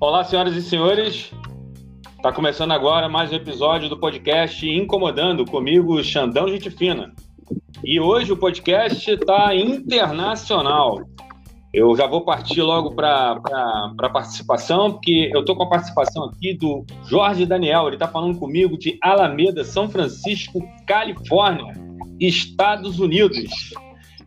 Olá, senhoras e senhores. Está começando agora mais um episódio do podcast Incomodando comigo, Xandão Gente Fina. E hoje o podcast está internacional. Eu já vou partir logo para a participação, porque eu estou com a participação aqui do Jorge Daniel. Ele está falando comigo de Alameda, São Francisco, Califórnia, Estados Unidos.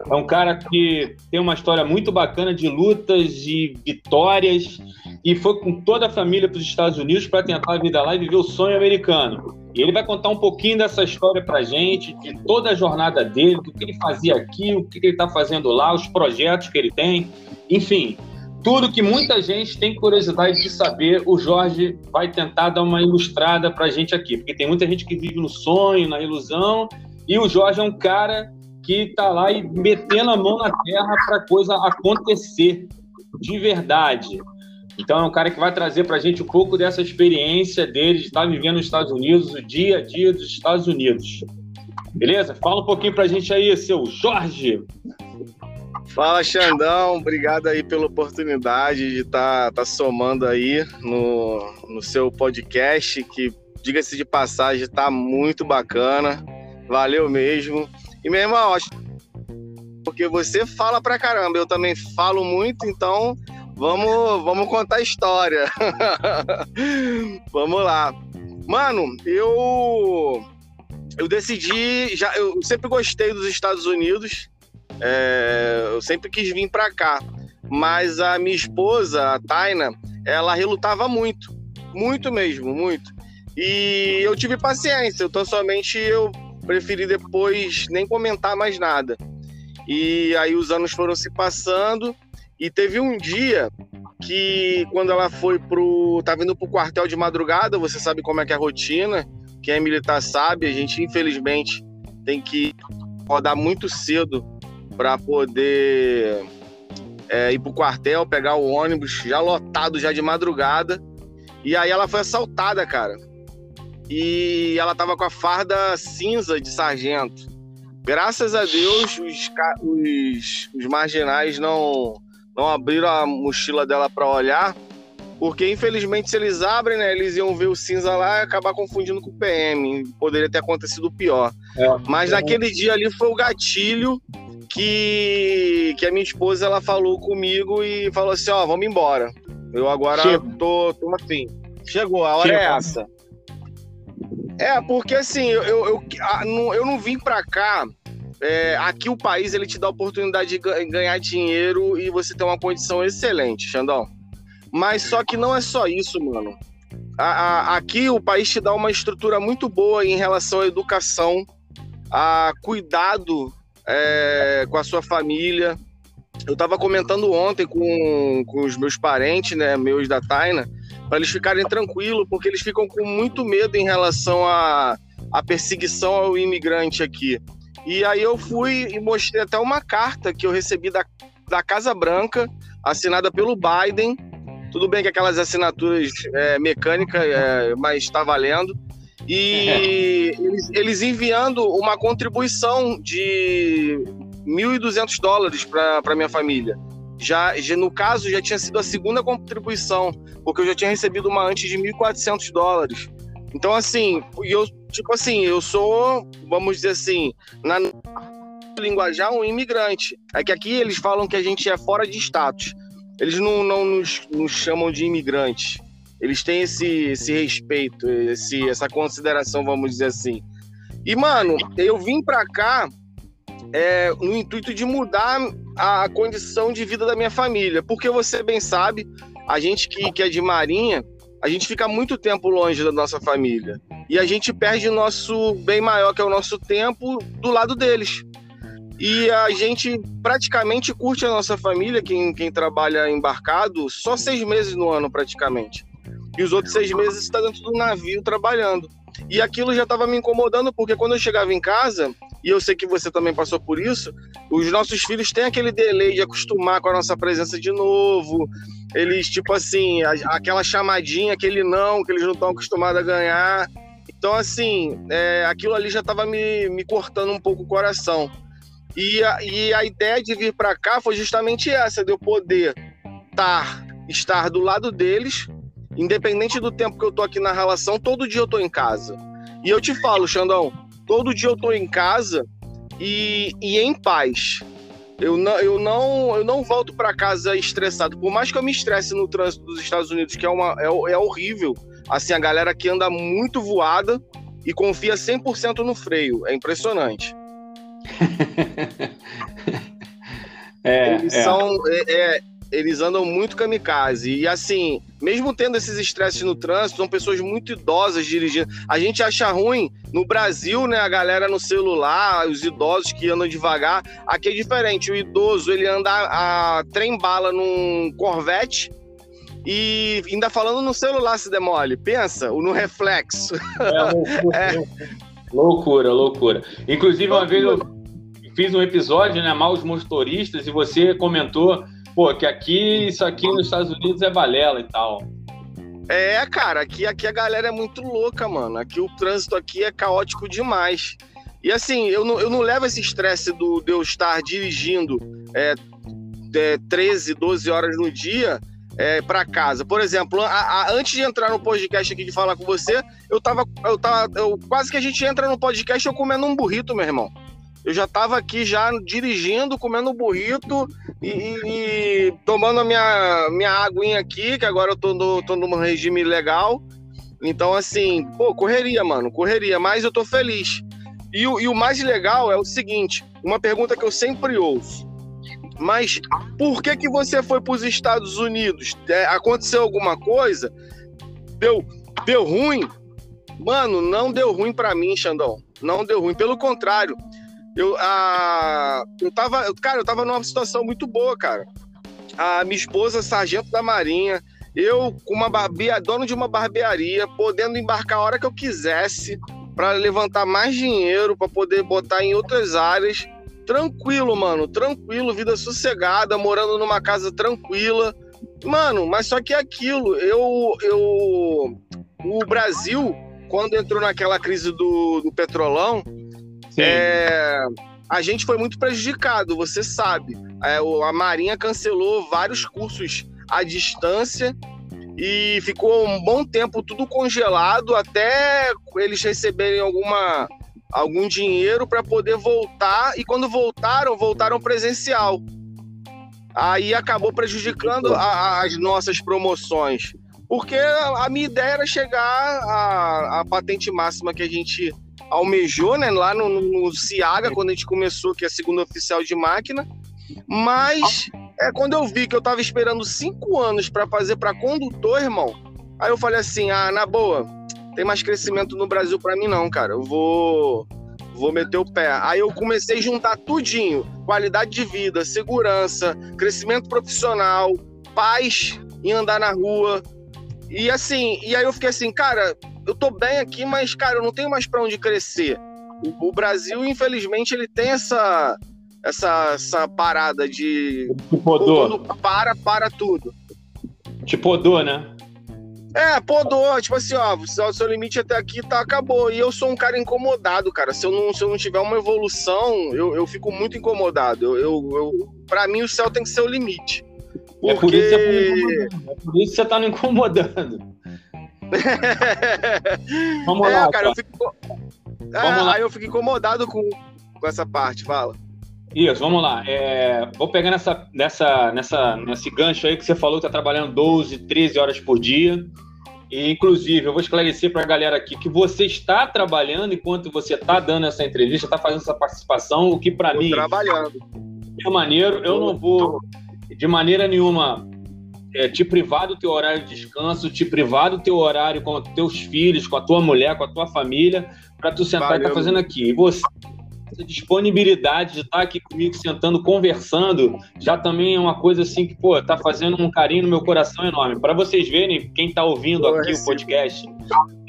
É um cara que tem uma história muito bacana de lutas e vitórias e foi com toda a família para os Estados Unidos para tentar a vida lá e viver o sonho americano. E ele vai contar um pouquinho dessa história para gente, de toda a jornada dele, do que ele fazia aqui, o que ele está fazendo lá, os projetos que ele tem, enfim, tudo que muita gente tem curiosidade de saber, o Jorge vai tentar dar uma ilustrada para gente aqui, porque tem muita gente que vive no sonho, na ilusão, e o Jorge é um cara que está lá e metendo a mão na terra para a coisa acontecer de verdade. Então é um cara que vai trazer para a gente um pouco dessa experiência dele de estar vivendo nos Estados Unidos, o dia a dia dos Estados Unidos. Beleza? Fala um pouquinho para a gente aí, seu Jorge. Fala, Xandão. Obrigado aí pela oportunidade de estar tá, tá somando aí no, no seu podcast, que, diga-se de passagem, está muito bacana. Valeu mesmo. E, meu irmão, acho porque você fala pra caramba, eu também falo muito, então vamos, vamos contar a história. vamos lá. Mano, eu eu decidi, já eu sempre gostei dos Estados Unidos, é, eu sempre quis vir para cá, mas a minha esposa, a Taina, ela relutava muito, muito mesmo, muito. E eu tive paciência, então somente eu preferi depois nem comentar mais nada. E aí os anos foram se passando e teve um dia que quando ela foi pro tá vindo pro quartel de madrugada, você sabe como é que é a rotina, quem é militar sabe, a gente infelizmente tem que rodar muito cedo para poder é, ir pro quartel, pegar o ônibus já lotado já de madrugada. E aí ela foi assaltada, cara e ela tava com a farda cinza de sargento. Graças a Deus, os, os, os marginais não, não abriram a mochila dela para olhar, porque infelizmente se eles abrem, né, eles iam ver o cinza lá e acabar confundindo com o PM. Poderia ter acontecido pior. É, Mas é. naquele dia ali foi o gatilho que, que a minha esposa ela falou comigo e falou assim: ó, vamos embora. Eu agora tô, tô assim. Chegou, a hora é essa. É, porque assim, eu, eu, eu, eu não vim pra cá. É, aqui o país ele te dá a oportunidade de ganhar dinheiro e você ter uma condição excelente, Xandão. Mas só que não é só isso, mano. A, a, aqui o país te dá uma estrutura muito boa em relação à educação, a cuidado é, com a sua família. Eu tava comentando ontem com, com os meus parentes, né, meus da Taina, para eles ficarem tranquilos, porque eles ficam com muito medo em relação à, à perseguição ao imigrante aqui. E aí eu fui e mostrei até uma carta que eu recebi da, da Casa Branca, assinada pelo Biden. Tudo bem que aquelas assinaturas é, mecânicas, é, mas está valendo. E eles, eles enviando uma contribuição de 1.200 dólares para minha família já, já, no caso, já tinha sido a segunda contribuição, porque eu já tinha recebido uma antes de 1.400 dólares. Então, assim, eu, tipo assim, eu sou, vamos dizer assim, na linguajar, um imigrante. É que aqui eles falam que a gente é fora de status. Eles não, não nos, nos chamam de imigrantes. Eles têm esse, esse respeito, esse, essa consideração, vamos dizer assim. E, mano, eu vim pra cá é, no intuito de mudar a condição de vida da minha família. Porque você bem sabe, a gente que, que é de Marinha, a gente fica muito tempo longe da nossa família. E a gente perde o nosso bem maior, que é o nosso tempo, do lado deles. E a gente praticamente curte a nossa família, quem, quem trabalha embarcado, só seis meses no ano, praticamente. E os outros seis meses está dentro do navio trabalhando. E aquilo já estava me incomodando, porque quando eu chegava em casa, e eu sei que você também passou por isso, os nossos filhos têm aquele delay de acostumar com a nossa presença de novo. Eles, tipo assim, aquela chamadinha, aquele não, que eles não estão acostumados a ganhar. Então, assim, é, aquilo ali já estava me, me cortando um pouco o coração. E a, e a ideia de vir para cá foi justamente essa, de eu poder tar, estar do lado deles, independente do tempo que eu tô aqui na relação, todo dia eu tô em casa. E eu te falo, Xandão, todo dia eu tô em casa e, e em paz. Eu não, eu não, eu não volto para casa estressado. Por mais que eu me estresse no trânsito dos Estados Unidos, que é, uma, é, é horrível. Assim, a galera aqui anda muito voada e confia 100% no freio. É impressionante. é, eles é. são. É, é, eles andam muito kamikaze. E assim, mesmo tendo esses estresses no trânsito, são pessoas muito idosas dirigindo. A gente acha ruim no Brasil, né? A galera no celular, os idosos que andam devagar. Aqui é diferente. O idoso, ele anda a trem bala num Corvette e ainda falando no celular se demole. Pensa, no reflexo. É, loucura, é. loucura, loucura. Inclusive, loucura. uma vez eu fiz um episódio, né? Maus motoristas, e você comentou pô, que aqui, isso aqui nos Estados Unidos é balela e tal. É, cara, aqui, aqui a galera é muito louca, mano. Aqui o trânsito aqui é caótico demais. E assim, eu não, eu não levo esse estresse do, de eu estar dirigindo é, é, 13, 12 horas no dia é, para casa. Por exemplo, a, a, antes de entrar no podcast aqui de falar com você, eu tava, eu tava, eu, quase que a gente entra no podcast eu comendo um burrito, meu irmão. Eu já estava aqui já dirigindo, comendo burrito e, e, tomando a minha, minha aguinha aqui, que agora eu tô, no, tô num regime legal. Então, assim, pô, correria, mano, correria, mas eu tô feliz. E, e o mais legal é o seguinte: uma pergunta que eu sempre ouço. Mas por que que você foi para os Estados Unidos? É, aconteceu alguma coisa? Deu, deu ruim? Mano, não deu ruim para mim, Xandão. Não deu ruim. Pelo contrário, eu, a, eu tava, cara, eu tava numa situação muito boa, cara. A minha esposa, sargento da Marinha, eu com uma barbia, dono de uma barbearia, podendo embarcar a hora que eu quisesse para levantar mais dinheiro, para poder botar em outras áreas. Tranquilo, mano, tranquilo, vida sossegada, morando numa casa tranquila. Mano, mas só que é aquilo, eu eu o Brasil, quando entrou naquela crise do, do petrolão, é, a gente foi muito prejudicado, você sabe. É, a Marinha cancelou vários cursos à distância e ficou um bom tempo tudo congelado até eles receberem alguma algum dinheiro para poder voltar. E quando voltaram voltaram presencial. Aí acabou prejudicando a, as nossas promoções. Porque a, a minha ideia era chegar à, à patente máxima que a gente almejou, né? Lá no, no Ciaga, quando a gente começou, que é a segunda oficial de máquina. Mas é quando eu vi que eu tava esperando cinco anos para fazer para condutor, irmão. Aí eu falei assim: ah, na boa, tem mais crescimento no Brasil para mim não, cara. Eu vou vou meter o pé. Aí eu comecei a juntar tudinho: qualidade de vida, segurança, crescimento profissional, paz em andar na rua. E assim, e aí eu fiquei assim, cara, eu tô bem aqui, mas, cara, eu não tenho mais para onde crescer. O, o, Brasil, infelizmente, ele tem essa, essa, essa parada de. Tipo podou. Para, para tudo. Tipo podou, né? É, podou, tipo assim, ó, o seu limite até aqui tá, acabou. E eu sou um cara incomodado, cara. Se eu não, se eu não tiver uma evolução, eu, eu fico muito incomodado. Eu, eu, eu, pra mim, o céu tem que ser o limite. Porque... É, por isso você tá é por isso que você tá me incomodando. Vamos é, lá. Cara, eu fico... É, vamos lá. Aí eu fico incomodado com, com essa parte, fala. Isso, vamos lá. É, vou pegar nessa, nessa, nessa, nesse gancho aí que você falou que está trabalhando 12, 13 horas por dia. E, inclusive, eu vou esclarecer para a galera aqui que você está trabalhando enquanto você está dando essa entrevista, está fazendo essa participação, o que para mim. trabalhando. É maneiro. Eu não vou, de maneira nenhuma, é, te privar do teu horário de descanso, te privar do teu horário com os teus filhos, com a tua mulher, com a tua família, para tu sentar Valeu. e estar tá fazendo aqui. E você, essa disponibilidade de estar tá aqui comigo, sentando, conversando, já também é uma coisa assim que, pô, tá fazendo um carinho no meu coração enorme. Para vocês verem, quem está ouvindo aqui o podcast,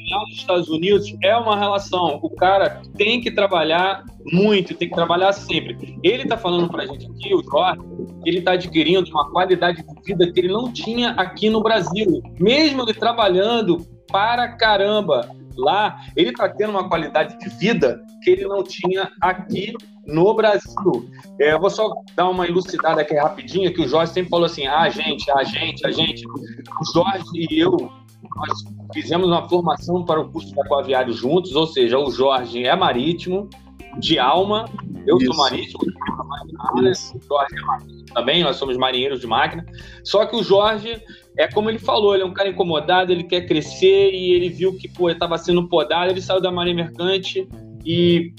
nos Estados Unidos é uma relação. O cara tem que trabalhar muito, tem que trabalhar sempre. Ele está falando para a gente aqui, o Jorge, que ele está adquirindo uma qualidade de vida que ele não tinha aqui no Brasil. Mesmo ele trabalhando para caramba lá, ele está tendo uma qualidade de vida que ele não tinha aqui no Brasil. É, eu vou só dar uma elucidada aqui rapidinho, que o Jorge sempre falou assim, a gente, a gente, a gente. O Jorge e eu, nós fizemos uma formação para o curso de aquaviário juntos, ou seja, o Jorge é marítimo, de alma, eu Isso. sou marítimo, o Jorge é marítimo também, nós somos marinheiros de máquina, só que o Jorge, é como ele falou, ele é um cara incomodado, ele quer crescer e ele viu que, pô, estava sendo podado, ele saiu da marinha mercante e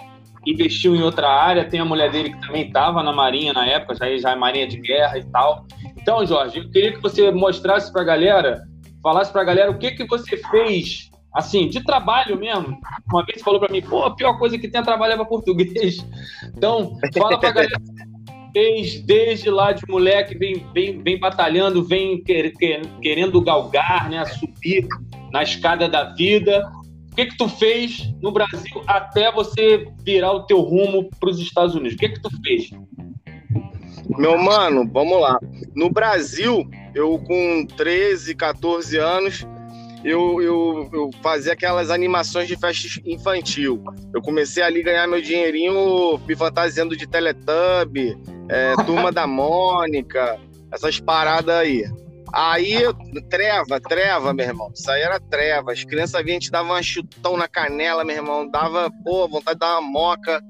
investiu em outra área. Tem a mulher dele que também estava na Marinha na época, já, já é Marinha de Guerra e tal. Então, Jorge, eu queria que você mostrasse para a galera, falasse para a galera o que, que você fez, assim, de trabalho mesmo. Uma vez falou para mim, pô, a pior coisa que tem é trabalhar para português. Então, fala para a galera fez desde lá de moleque, vem, vem, vem batalhando, vem quer, quer, querendo galgar, né, subir na escada da vida o que que tu fez no Brasil até você virar o teu rumo para os Estados Unidos? O que que tu fez? Meu mano, vamos lá. No Brasil, eu com 13, 14 anos, eu, eu, eu fazia aquelas animações de festa infantil. Eu comecei ali a ganhar meu dinheirinho me fantasiando de Teletubb, é, Turma da Mônica, essas paradas aí. Aí, treva, treva, meu irmão. Isso aí era treva. As crianças vinham, a gente dava um chutão na canela, meu irmão. Dava, pô, vontade de dar uma moca.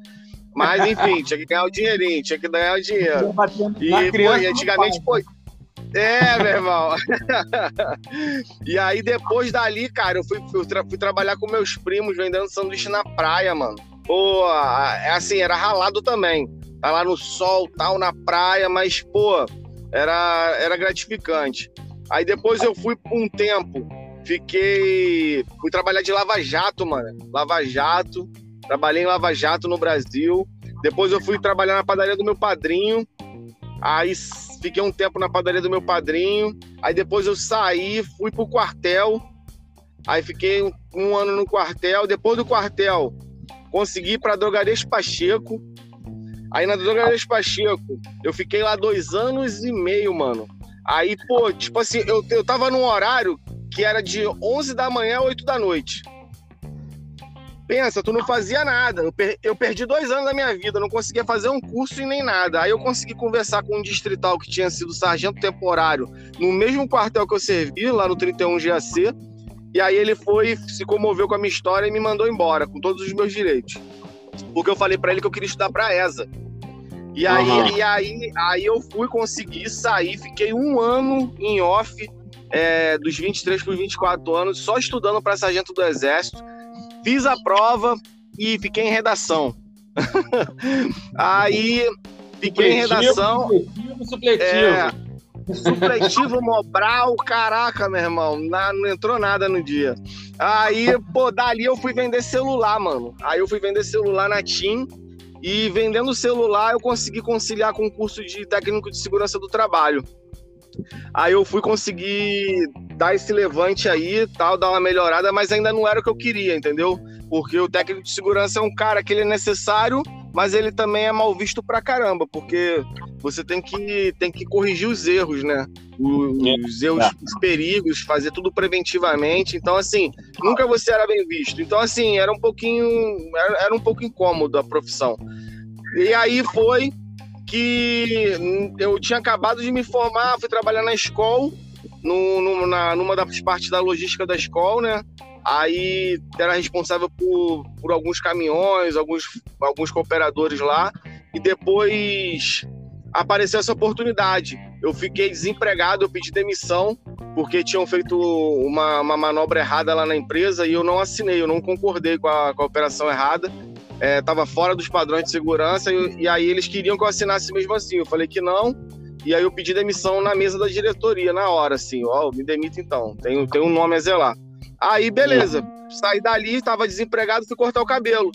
Mas, enfim, tinha que ganhar o dinheirinho, tinha que ganhar o dinheiro. E, pô, e antigamente, pô. É, meu irmão. e aí, depois dali, cara, eu fui, fui, tra fui trabalhar com meus primos vendendo sanduíche na praia, mano. Pô, é assim, era ralado também. Tá lá no sol, tal, na praia, mas, pô, era, era gratificante. Aí depois eu fui por um tempo, fiquei. Fui trabalhar de Lava Jato, mano. Lava Jato. Trabalhei em Lava Jato no Brasil. Depois eu fui trabalhar na padaria do meu padrinho. Aí fiquei um tempo na padaria do meu padrinho. Aí depois eu saí, fui pro quartel. Aí fiquei um, ano no quartel. Depois do quartel, consegui ir pra Drogarias Pacheco Aí na Drogaria Pacheco, eu fiquei lá dois anos e meio, mano. Aí, pô, tipo assim, eu, eu tava num horário que era de 11 da manhã a 8 da noite. Pensa, tu não fazia nada. Eu, per eu perdi dois anos da minha vida, não conseguia fazer um curso e nem nada. Aí eu consegui conversar com um distrital que tinha sido sargento temporário no mesmo quartel que eu servi, lá no 31 GAC. E aí ele foi, se comoveu com a minha história e me mandou embora, com todos os meus direitos. Porque eu falei para ele que eu queria estudar pra ESA. E aí, uhum. e aí, aí eu fui conseguir sair, fiquei um ano em off, é, dos 23 para os 24 anos, só estudando para sargento do Exército. Fiz a prova e fiquei em redação. aí fiquei em redação. Supletivo, supletivo. É, supletivo Mobral, caraca, meu irmão, não entrou nada no dia. Aí, pô, dali eu fui vender celular, mano. Aí eu fui vender celular na TIM e vendendo celular, eu consegui conciliar com o curso de técnico de segurança do trabalho. Aí eu fui conseguir dar esse levante aí, tal, dar uma melhorada, mas ainda não era o que eu queria, entendeu? Porque o técnico de segurança é um cara que ele é necessário, mas ele também é mal visto pra caramba, porque você tem que, tem que corrigir os erros, né? Os, erros, os perigos, fazer tudo preventivamente. Então, assim, nunca você era bem visto. Então, assim, era um pouquinho. Era, era um pouco incômodo a profissão. E aí foi que eu tinha acabado de me formar, fui trabalhar na escola, no, no, na, numa das partes da logística da escola, né? Aí era responsável por, por alguns caminhões, alguns, alguns cooperadores lá. E depois apareceu essa oportunidade. Eu fiquei desempregado, eu pedi demissão, porque tinham feito uma, uma manobra errada lá na empresa e eu não assinei, eu não concordei com a, com a operação errada. Estava é, fora dos padrões de segurança e, e, aí eles queriam que eu assinasse mesmo assim. Eu falei que não. E aí eu pedi demissão na mesa da diretoria, na hora, assim, ó, me demito então, tem, tem um nome a zelar. Aí, beleza, saí dali, estava desempregado, fui cortar o cabelo.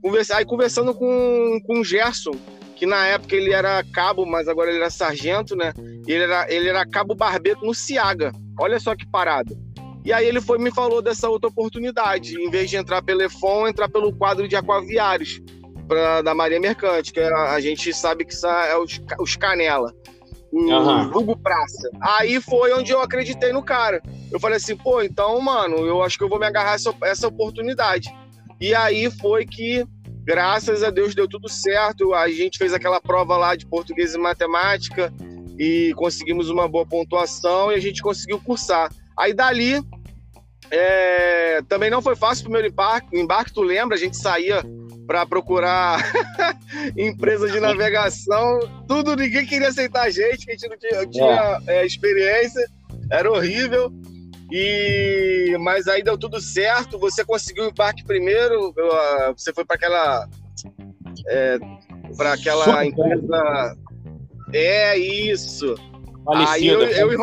Conversei, aí conversando com, com o Gerson, que na época ele era cabo, mas agora ele era sargento, né? Ele era, ele era cabo barbeiro no Ciaga. Olha só que parada. E aí ele foi me falou dessa outra oportunidade, em vez de entrar pelo EFON, entrar pelo quadro de aquaviários pra, da Maria Mercante, que a, a gente sabe que é os, os Canela. O uhum. Hugo Praça. Aí foi onde eu acreditei no cara. Eu falei assim, pô, então, mano, eu acho que eu vou me agarrar essa, essa oportunidade. E aí foi que graças a Deus deu tudo certo. A gente fez aquela prova lá de português e matemática e conseguimos uma boa pontuação e a gente conseguiu cursar. Aí dali é, também não foi fácil o primeiro embarque, embarque, tu lembra? A gente saía para procurar empresa de navegação, tudo, ninguém queria aceitar a gente, que a gente não tinha, tinha é. É, experiência, era horrível. E mas aí deu tudo certo. Você conseguiu o embarque primeiro. Ah, você foi para aquela é, para aquela empresa. É isso. Falecida, aí eu, eu, e,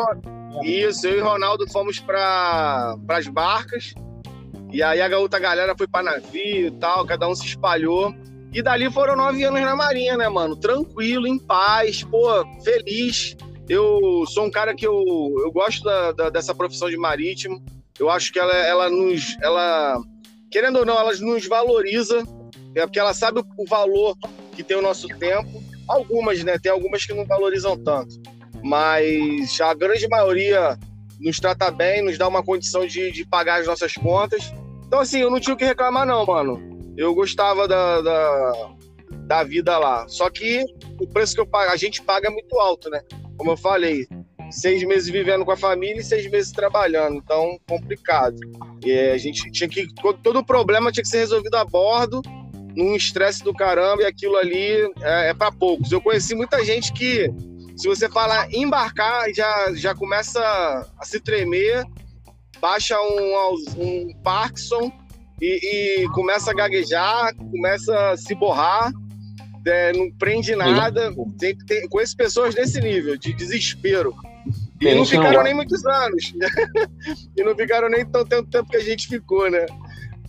isso, eu e Ronaldo fomos para as barcas. E aí a outra galera foi para navio e tal, cada um se espalhou. E dali foram nove anos na Marinha, né, mano? Tranquilo, em paz, pô, feliz. Eu sou um cara que eu, eu gosto da, da, dessa profissão de marítimo. Eu acho que ela, ela nos. Ela, querendo ou não, ela nos valoriza, é porque ela sabe o valor que tem o nosso tempo. Algumas, né? Tem algumas que não valorizam tanto. Mas a grande maioria nos trata bem, nos dá uma condição de, de pagar as nossas contas. Então, assim, eu não tinha o que reclamar, não, mano. Eu gostava da, da, da vida lá. Só que o preço que eu pago, a gente paga é muito alto, né? como eu falei, seis meses vivendo com a família e seis meses trabalhando, então complicado. E a gente tinha que todo o problema tinha que ser resolvido a bordo, num estresse do caramba e aquilo ali é, é para poucos. Eu conheci muita gente que se você falar embarcar já já começa a se tremer, baixa um, um Parkinson e, e começa a gaguejar, começa a se borrar é, não prende nada. Tem, tem, conheço pessoas desse nível, de desespero. E não ficaram nem muitos anos. e não ficaram nem tão tanto tempo que a gente ficou, né?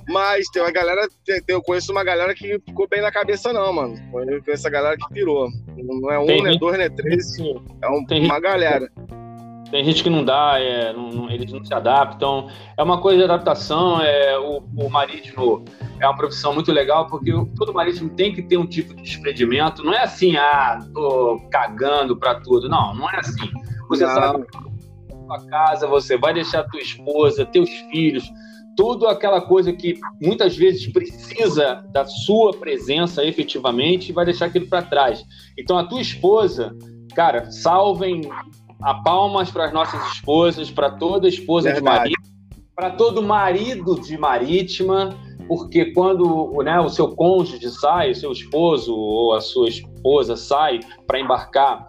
Mas tem uma galera, tem, eu conheço uma galera que ficou bem na cabeça, não, mano. Eu conheço essa galera que pirou. Não é um, tem não é dois, não é três. É um, uma galera. Tem gente que não dá, é, não, não, eles não se adaptam. É uma coisa de adaptação. É, o, o marítimo é uma profissão muito legal, porque todo marítimo tem que ter um tipo de desprendimento. Não é assim, ah, tô cagando para tudo. Não, não é assim. Você não. sabe sua casa, você vai deixar tua esposa, teus filhos, tudo aquela coisa que muitas vezes precisa da sua presença efetivamente vai deixar aquilo para trás. Então a tua esposa, cara, salvem a palmas para as nossas esposas, para toda esposa Verdade. de marido, para todo marido de marítima, porque quando né, o seu cônjuge sai, o seu esposo ou a sua esposa sai para embarcar,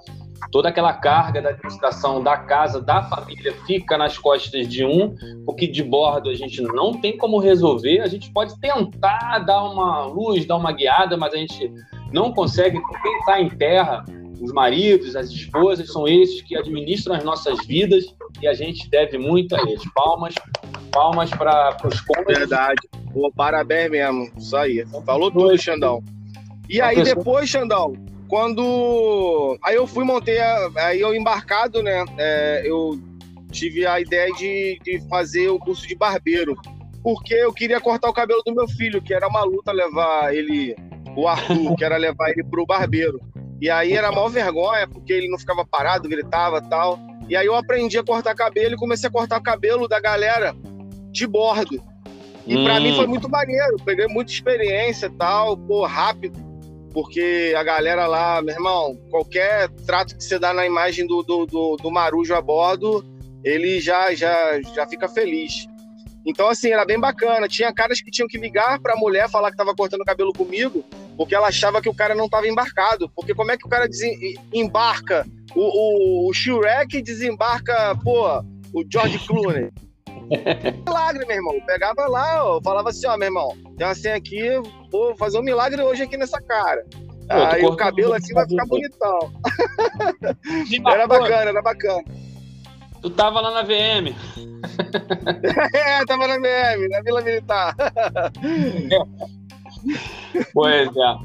toda aquela carga da administração da casa, da família, fica nas costas de um, o que de bordo a gente não tem como resolver. A gente pode tentar dar uma luz, dar uma guiada, mas a gente não consegue. Quem está em terra os maridos, as esposas, são esses que administram as nossas vidas e a gente deve muito a eles. Palmas, palmas para os cônjuges. Verdade. Pô, parabéns mesmo. Isso aí. Falou tudo, Xandão. E aí depois, Xandão, quando. Aí eu fui, montei. A... Aí eu embarcado, né? É, eu tive a ideia de, de fazer o curso de barbeiro. Porque eu queria cortar o cabelo do meu filho, que era uma luta levar ele, o Arthur, que era levar ele pro barbeiro. E aí era maior vergonha, porque ele não ficava parado, gritava tal. E aí eu aprendi a cortar cabelo e comecei a cortar o cabelo da galera de bordo. E hum. para mim foi muito maneiro, peguei muita experiência tal, pô, rápido. Porque a galera lá, meu irmão, qualquer trato que você dá na imagem do, do, do, do Marujo a bordo, ele já, já, já fica feliz. Então, assim, era bem bacana. Tinha caras que tinham que ligar pra mulher falar que tava cortando cabelo comigo, porque ela achava que o cara não tava embarcado. Porque como é que o cara embarca o, o, o Shrek desembarca, pô, o George Clooney? milagre, meu irmão. Eu pegava lá, ó, falava assim, ó, meu irmão, tem uma senha aqui, vou fazer um milagre hoje aqui nessa cara. Pô, Aí o cabelo assim vai ficar bonitão. era bacana, era bacana. Tu tava lá na VM. é, tava na VM, na Vila Militar. pois é.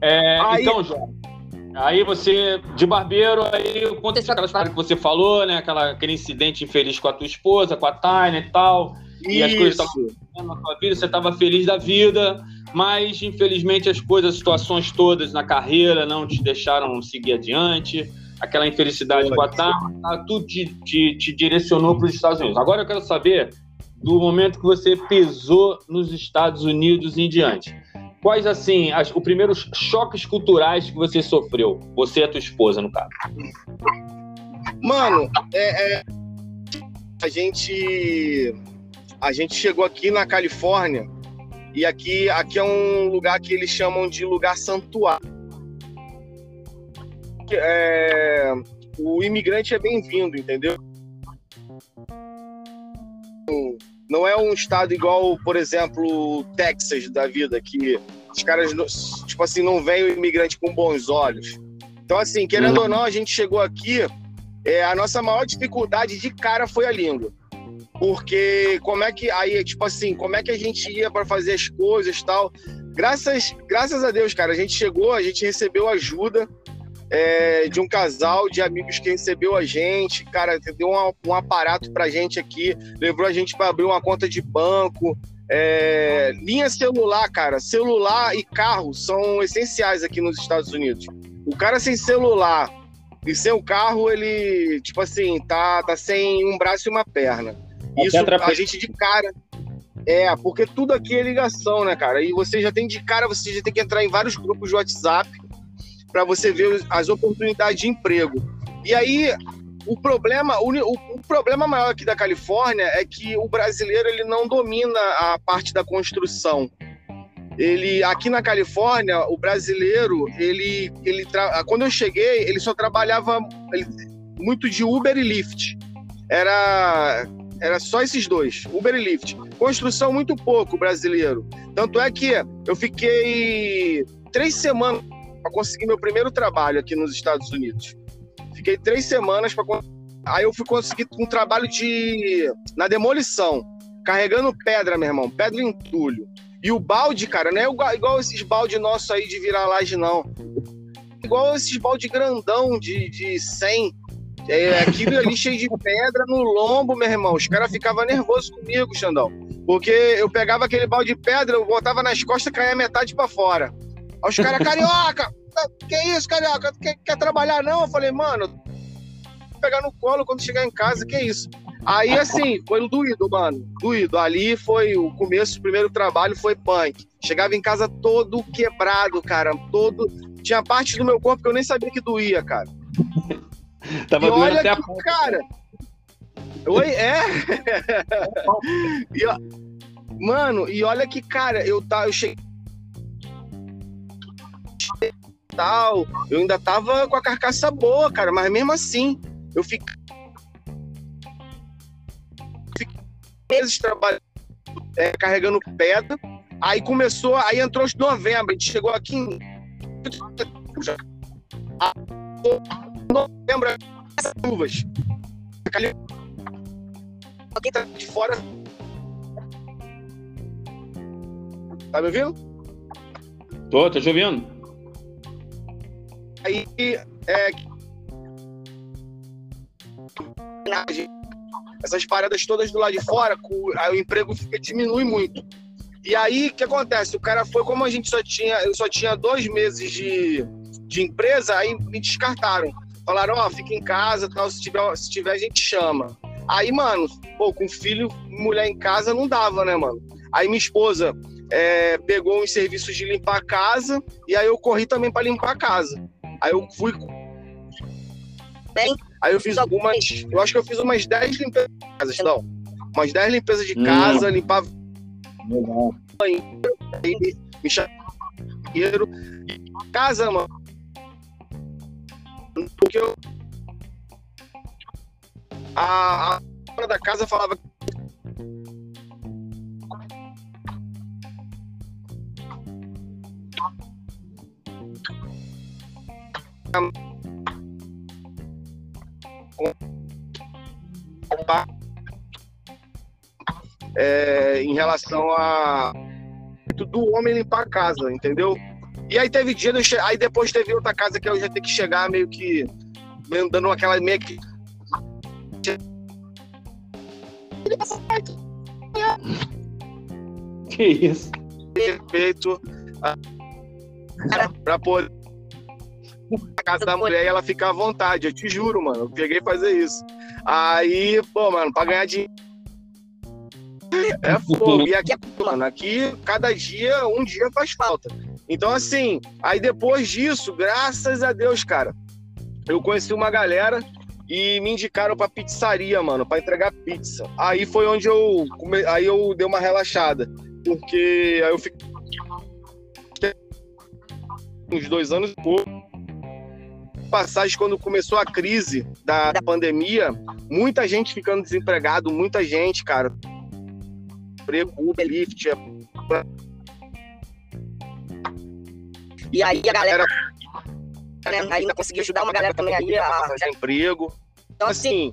é aí... Então, João, aí você, de barbeiro, aí aconteceu aquela história que você falou, né? Aquela, aquele incidente infeliz com a tua esposa, com a Tânia e tal. Isso. E as coisas estavam na tua vida, você estava feliz da vida, mas infelizmente as coisas, as situações todas na carreira não te deixaram seguir adiante aquela infelicidade com a TAM, tudo te, te, te direcionou para os Estados Unidos. Agora eu quero saber do momento que você pisou nos Estados Unidos em diante. Quais, assim, as, os primeiros choques culturais que você sofreu? Você e a tua esposa, no caso. Mano, é, é, a gente a gente chegou aqui na Califórnia e aqui, aqui é um lugar que eles chamam de lugar santuário. É, o imigrante é bem-vindo, entendeu? Não é um estado igual, por exemplo, Texas da vida, que os caras, tipo assim, não veem o imigrante com bons olhos. Então, assim, querendo uhum. ou não, a gente chegou aqui, é, a nossa maior dificuldade de cara foi a língua. Porque como é que, aí, tipo assim, como é que a gente ia para fazer as coisas tal. Graças, graças a Deus, cara, a gente chegou, a gente recebeu ajuda é, de um casal de amigos que recebeu a gente, cara, deu um, um aparato pra gente aqui, levou a gente para abrir uma conta de banco. É, linha celular, cara, celular e carro são essenciais aqui nos Estados Unidos. O cara sem celular e sem o carro, ele, tipo assim, tá, tá sem um braço e uma perna. Isso a gente de cara. É, porque tudo aqui é ligação, né, cara? E você já tem de cara, você já tem que entrar em vários grupos de WhatsApp para você ver as oportunidades de emprego. E aí, o problema, o, o, problema maior aqui da Califórnia é que o brasileiro ele não domina a parte da construção. Ele aqui na Califórnia, o brasileiro, ele ele tra... quando eu cheguei, ele só trabalhava ele, muito de Uber e Lyft. Era era só esses dois, Uber e Lyft. Construção muito pouco brasileiro. Tanto é que eu fiquei três semanas para conseguir meu primeiro trabalho aqui nos Estados Unidos. Fiquei três semanas para aí eu fui conseguir um trabalho de na demolição, carregando pedra, meu irmão, pedra em entulho. E o balde, cara, não é igual, igual esses balde nossos aí de virar laje, não. Igual esses balde grandão de, de 100. É, aquilo ali cheio de pedra no lombo, meu irmão. Os caras ficavam nervosos comigo, Xandão. Porque eu pegava aquele balde de pedra, eu botava nas costas e caía metade para fora. Aí os caras, carioca, que isso, carioca? Quer, quer trabalhar não? Eu falei, mano, pegar no colo quando chegar em casa, que isso? Aí, assim, foi doído, mano. Doído. Ali foi o começo, o primeiro trabalho foi punk. Chegava em casa todo quebrado, cara. Todo. Tinha parte do meu corpo que eu nem sabia que doía, cara. Tava e olha até que, a cara. Oi, é? e, mano, e olha que, cara, eu, tá, eu cheguei tal. Eu ainda tava com a carcaça boa, cara, mas mesmo assim, eu fiquei, meses trabalhando, é, carregando pedra. Aí começou, aí entrou de novembro, a gente chegou aqui em novembro, chuvas. Quem tá de fora. Tá me ouvindo? Tô, tô te ouvindo. Aí é, essas paradas todas do lado de fora, o emprego fica, diminui muito. E aí, o que acontece? O cara foi, como a gente só tinha, eu só tinha dois meses de, de empresa, aí me descartaram. Falaram, ó, oh, fica em casa, tal, se tiver, se tiver, a gente chama. Aí, mano, pô, com filho, mulher em casa não dava, né, mano? Aí minha esposa é, pegou uns serviços de limpar a casa, e aí eu corri também para limpar a casa. Aí eu fui. Bem, aí eu fiz algumas. Eu acho que eu fiz umas 10 limpezas de casa, não. Umas 10 limpezas de casa, hum. limpava. Legal. Aí, me chaveiro. Casa, mano. Porque eu. A, a dona da casa falava é, em relação a do homem limpar a casa, entendeu? E aí teve dia, aí depois teve outra casa que eu já tenho que chegar meio que dando aquela meio que que isso? Perfeito. Para poder na casa da mulher e ela fica à vontade. Eu te juro, mano. Eu peguei fazer isso. Aí, pô, mano, pra ganhar dinheiro. É fogo. E aqui, mano, aqui cada dia, um dia faz falta. Então, assim, aí depois disso, graças a Deus, cara, eu conheci uma galera e me indicaram pra pizzaria, mano, pra entregar pizza. Aí foi onde eu, come... aí eu dei uma relaxada, porque aí eu fiquei uns dois anos e pouco. Passagem quando começou a crise da, da pandemia, muita gente ficando desempregado, muita gente, cara. Emprego, Uber, Lyft. E aí a galera né? Ainda consegui ajudar uma galera também aí a arranjar emprego. Então, assim.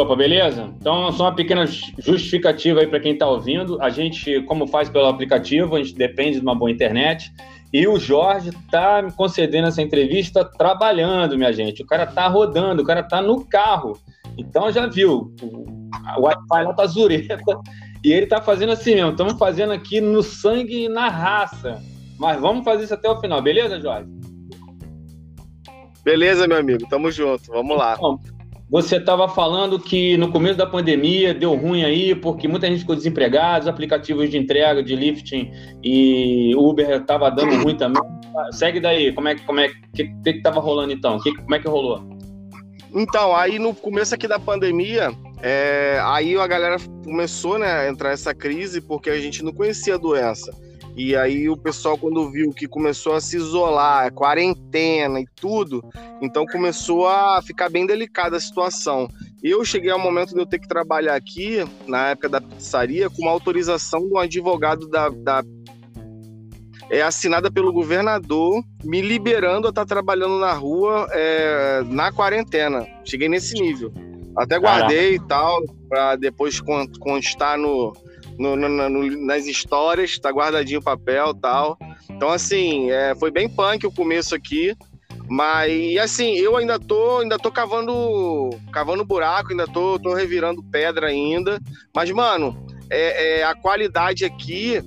Opa, beleza? Então, só uma pequena justificativa aí para quem está ouvindo. A gente, como faz pelo aplicativo, a gente depende de uma boa internet. E o Jorge está me concedendo essa entrevista trabalhando, minha gente. O cara está rodando, o cara está no carro. Então já viu, o Wi-Fi lá tá zureta e ele tá fazendo assim mesmo. Estamos fazendo aqui no sangue e na raça. Mas vamos fazer isso até o final, beleza, Jorge? Beleza, meu amigo, tamo junto, vamos lá. Então, você estava falando que no começo da pandemia deu ruim aí, porque muita gente ficou desempregada, os aplicativos de entrega, de lifting e Uber estava dando ruim também. Segue daí, como é que como é que, que, rolando então? Que, como é que rolou? Então, aí no começo aqui da pandemia, é, aí a galera começou né, a entrar nessa crise porque a gente não conhecia a doença. E aí o pessoal, quando viu que começou a se isolar, quarentena e tudo, então começou a ficar bem delicada a situação. Eu cheguei ao momento de eu ter que trabalhar aqui, na época da pizzaria, com uma autorização do advogado da, da é assinada pelo governador, me liberando a estar trabalhando na rua é, na quarentena. Cheguei nesse nível. Até guardei Caraca. e tal, para depois constar no, no, no, no, nas histórias, tá guardadinho o papel tal. Então, assim, é, foi bem punk o começo aqui. Mas, assim, eu ainda tô, ainda tô cavando, cavando buraco, ainda tô, tô revirando pedra ainda. Mas, mano, é, é a qualidade aqui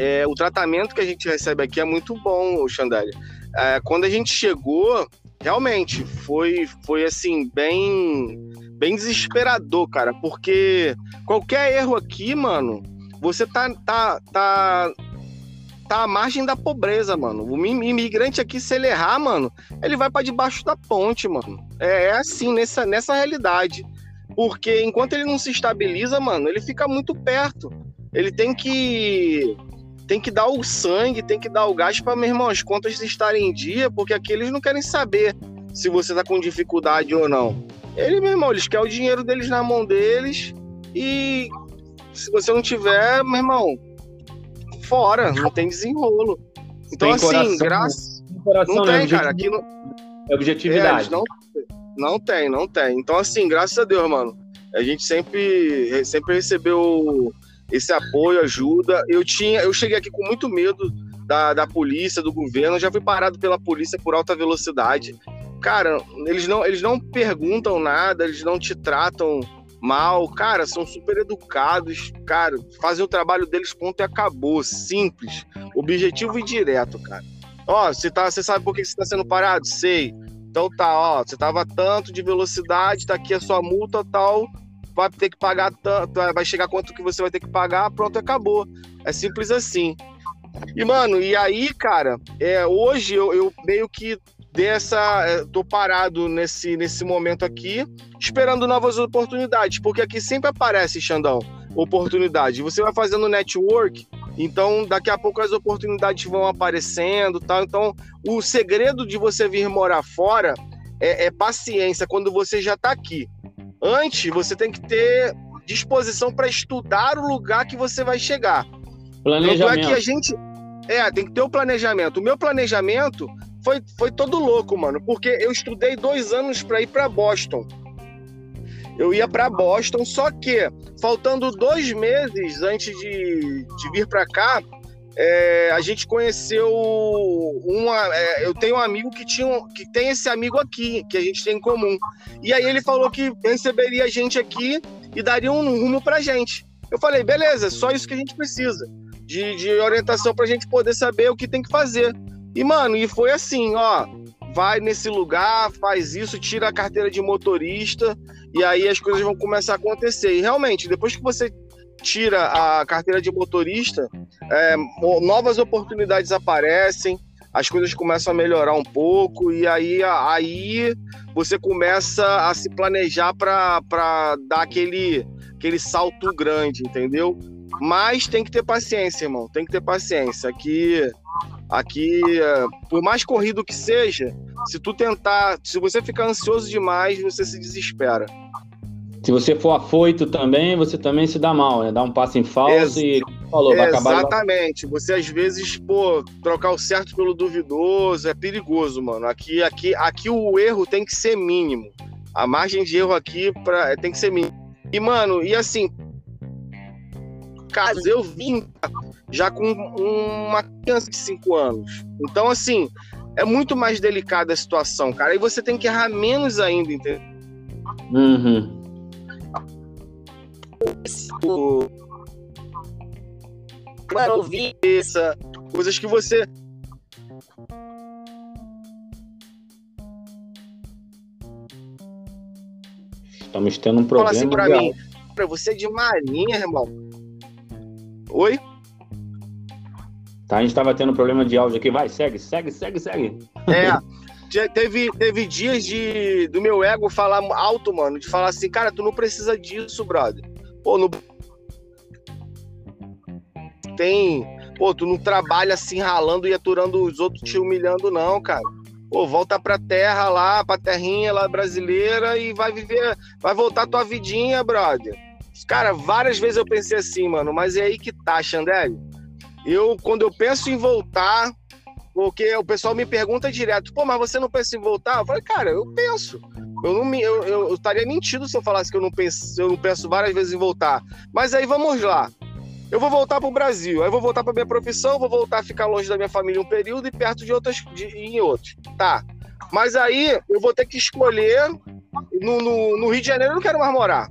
é, o tratamento que a gente recebe aqui é muito bom, Xandélia. É, quando a gente chegou, realmente foi, foi assim, bem, bem desesperador, cara, porque qualquer erro aqui, mano, você tá, tá, tá, tá à margem da pobreza, mano. O imigrante aqui, se ele errar, mano, ele vai para debaixo da ponte, mano. É, é assim, nessa, nessa realidade. Porque enquanto ele não se estabiliza, mano, ele fica muito perto. Ele tem que tem que dar o sangue, tem que dar o gás para, meu irmão, as contas estarem em dia, porque aqui eles não querem saber se você tá com dificuldade ou não. Ele, meu irmão, eles querem o dinheiro deles na mão deles e se você não tiver, meu irmão, fora, não tem desenrolo. Então, tem assim, coração, graças. Não tem, cara. Aqui não... É objetividade. É, não, não tem, não tem. Então, assim, graças a Deus, mano. A gente sempre, sempre recebeu esse apoio, ajuda. Eu tinha, eu cheguei aqui com muito medo da, da polícia, do governo. Eu já fui parado pela polícia por alta velocidade. Cara, eles não, eles não perguntam nada, eles não te tratam mal. Cara, são super educados. Cara, fazem o trabalho deles, ponto e acabou. Simples. Objetivo e direto, cara. Ó, você, tá, você sabe por que você está sendo parado? Sei. Então tá, ó, você tava tanto de velocidade, tá aqui a sua multa, tal vai ter que pagar tanto, vai chegar quanto que você vai ter que pagar, pronto, acabou. É simples assim. E, mano, e aí, cara, é, hoje eu, eu meio que dessa. É, tô parado nesse, nesse momento aqui, esperando novas oportunidades, porque aqui sempre aparece, Xandão, oportunidade. Você vai fazendo network, então daqui a pouco as oportunidades vão aparecendo tal. Então, o segredo de você vir morar fora é, é paciência quando você já tá aqui. Antes, você tem que ter disposição para estudar o lugar que você vai chegar. Planejamento. Tanto é que a gente. É, tem que ter o planejamento. O meu planejamento foi, foi todo louco, mano, porque eu estudei dois anos para ir para Boston. Eu ia para Boston, só que faltando dois meses antes de, de vir para cá, é, a gente conheceu uma. É, eu tenho um amigo que tinha que tem esse amigo aqui, que a gente tem em comum. E aí ele falou que receberia a gente aqui e daria um rumo pra gente. Eu falei, beleza, só isso que a gente precisa. De, de orientação pra gente poder saber o que tem que fazer. E, mano, e foi assim, ó. Vai nesse lugar, faz isso, tira a carteira de motorista, e aí as coisas vão começar a acontecer. E realmente, depois que você tira a carteira de motorista, é, novas oportunidades aparecem, as coisas começam a melhorar um pouco, e aí, aí você começa a se planejar para dar aquele, aquele salto grande, entendeu? Mas tem que ter paciência, irmão. Tem que ter paciência. Aqui, aqui, é, por mais corrido que seja, se tu tentar, se você ficar ansioso demais, você se desespera. Se você for afoito também, você também se dá mal, né? Dá um passo em falso Ex e falou, vai acabar. Exatamente. Você às vezes, pô, trocar o certo pelo duvidoso é perigoso, mano. Aqui, aqui, aqui o erro tem que ser mínimo. A margem de erro aqui pra, tem que ser mínimo. E, mano, e assim, caso eu vim já com uma criança de 5 anos. Então, assim, é muito mais delicada a situação, cara. E você tem que errar menos ainda, entendeu? Uhum. Mano, ouvir essa, coisas que você. Estamos tendo um problema. Fala assim pra mim, pra você é de marinha, irmão. Oi? Tá, a gente tava tendo problema de áudio aqui. Vai, segue, segue, segue, segue. É. teve, teve dias de, do meu ego falar alto, mano, de falar assim, cara, tu não precisa disso, brother. Pô, no. Tem. Pô, tu não trabalha assim ralando e aturando os outros te humilhando, não, cara. Pô, volta pra terra lá, pra terrinha lá brasileira e vai viver. Vai voltar tua vidinha, brother. Cara, várias vezes eu pensei assim, mano, mas é aí que tá, Xandé. Eu, quando eu penso em voltar, porque o pessoal me pergunta direto, pô, mas você não pensa em voltar? Eu falei, cara, eu penso. Eu não me, eu, eu, estaria mentindo se eu falasse que eu não penso, eu não penso várias vezes em voltar. Mas aí vamos lá. Eu vou voltar para o Brasil, aí vou voltar para minha profissão, vou voltar a ficar longe da minha família um período e perto de outras de, em outros. Tá. Mas aí eu vou ter que escolher. No, no, no Rio de Janeiro eu não quero mais morar.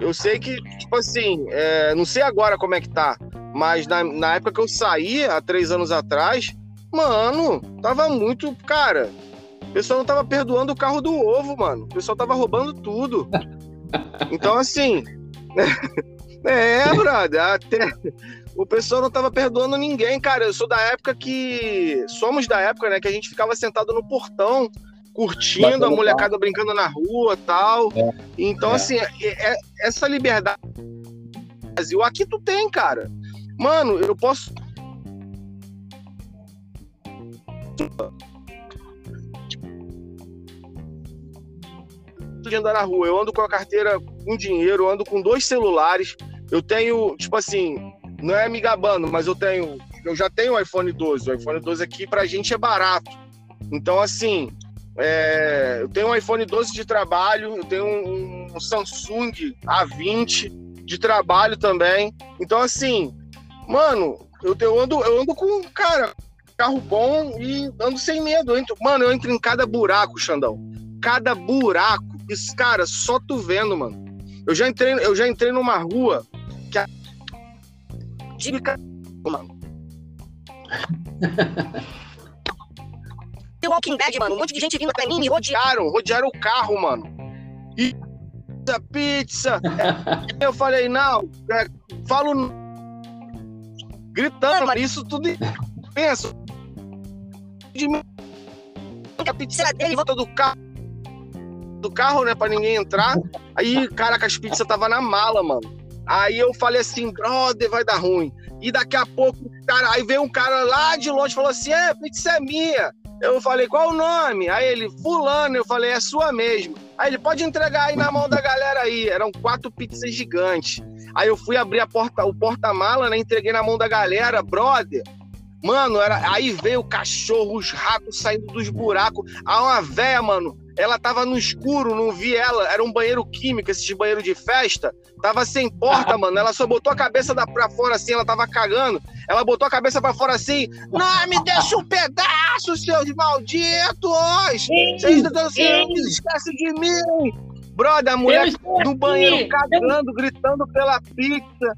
Eu sei que, tipo assim, é, não sei agora como é que tá, mas na, na época que eu saí, há três anos atrás, mano, tava muito. Cara, o pessoal não tava perdoando o carro do ovo, mano. O pessoal tava roubando tudo. Então, assim. é, brother, até. O pessoal não tava perdoando ninguém, cara. Eu sou da época que. Somos da época, né? Que a gente ficava sentado no portão curtindo, a molecada brincando na rua tal. É. Então, é. assim, é, é, essa liberdade Brasil, aqui tu tem, cara. Mano, eu posso. de andar na rua, eu ando com a carteira com dinheiro, eu ando com dois celulares, eu tenho, tipo assim, não é me gabando, mas eu tenho, eu já tenho o iPhone 12, o iPhone 12 aqui pra gente é barato. Então, assim, é, eu tenho um iPhone 12 de trabalho, eu tenho um, um Samsung A20 de trabalho também. Então, assim, mano, eu, eu, ando, eu ando com, cara, carro bom e ando sem medo. Eu entro, mano, eu entro em cada buraco, Xandão. Cada buraco. Isso, cara, só tu vendo, mano. Eu já entrei, eu já entrei numa rua que a. Mano. The Walking Dead, mano. Um monte de gente vindo pra mim me rodearam, rodearam o carro, mano. E pizza. eu falei, não, é, falo gritando, mas isso tudo penso de mim. A pizza dele volta do carro do carro, né, pra ninguém entrar. Aí, caraca, as pizzas tava na mala, mano. Aí eu falei assim, brother, vai dar ruim. E daqui a pouco, cara, aí veio um cara lá de longe e falou assim: é, pizza é minha. Eu falei, qual o nome? Aí ele, fulano, eu falei, é sua mesmo. Aí ele, pode entregar aí na mão da galera aí. Eram quatro pizzas gigantes. Aí eu fui abrir a porta, o porta-mala, né? Entreguei na mão da galera, brother. Mano, era, aí veio o cachorro, os ratos saindo dos buracos. Aí uma véia, mano, ela tava no escuro, não vi ela. Era um banheiro químico, esses banheiro de festa. Tava sem porta, mano. Ela só botou a cabeça da, pra fora assim, ela tava cagando. Ela botou a cabeça pra fora assim. Não, me deixa um pedaço, seus malditos! Vocês não se esquecem de mim! Brother, a mulher no banheiro cagando, gritando pela pizza.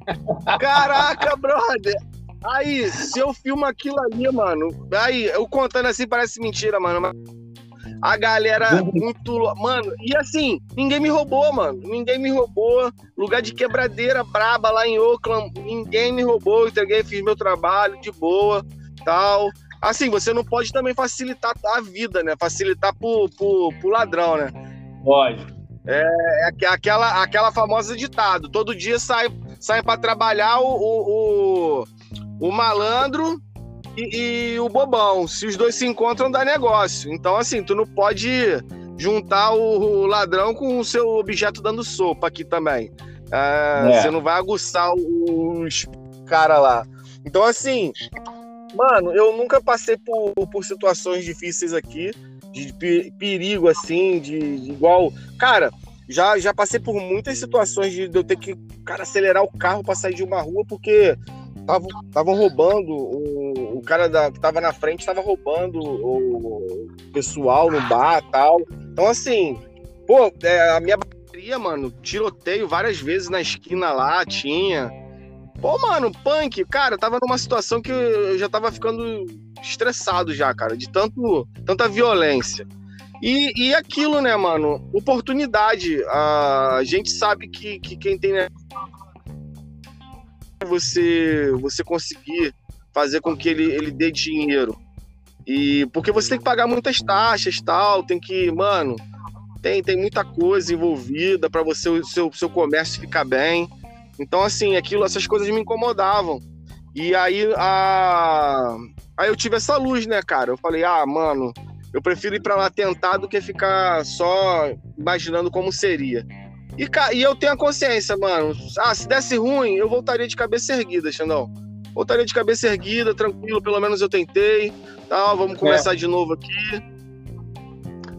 Caraca, brother. Aí, se eu filmo aquilo ali, mano, aí eu contando assim parece mentira, mano, mas a galera muito. Mano, e assim, ninguém me roubou, mano. Ninguém me roubou. Lugar de quebradeira braba lá em Oakland, ninguém me roubou. Entreguei, fiz meu trabalho de boa, tal. Assim, você não pode também facilitar a vida, né? Facilitar pro, pro, pro ladrão, né? Pode. É, é aquela, aquela famosa ditado: todo dia sai, sai para trabalhar o, o, o, o malandro e, e, o bobão. Se os dois se encontram, dá negócio. Então, assim, tu não pode juntar o, o ladrão com o seu objeto dando sopa aqui também. É, é. Você não vai aguçar os cara lá. Então, assim, mano, eu nunca passei por, por situações difíceis aqui, de perigo, assim, de, de igual. Cara, já, já passei por muitas situações de, de eu ter que, cara, acelerar o carro para sair de uma rua, porque estavam roubando, o, o cara da, que tava na frente estava roubando o pessoal no bar tal. Então, assim, pô, é, a minha bateria, mano, tiroteio várias vezes na esquina lá, tinha. Pô, mano, punk, cara, tava numa situação que eu já tava ficando estressado já, cara, de tanto, tanta violência. E, e aquilo, né, mano? Oportunidade. A gente sabe que, que quem tem né, você você conseguir fazer com que ele, ele dê dinheiro. E porque você tem que pagar muitas taxas, tal, tem que, mano, tem, tem muita coisa envolvida para você o seu, seu comércio ficar bem. Então assim, aquilo, essas coisas me incomodavam. E aí a aí eu tive essa luz, né, cara? Eu falei: "Ah, mano, eu prefiro ir para lá tentar do que ficar só imaginando como seria". E, e eu tenho a consciência, mano. Ah, se desse ruim, eu voltaria de cabeça erguida, Xandão. Voltaria de cabeça erguida, tranquilo, pelo menos eu tentei. Tal, vamos começar é. de novo aqui.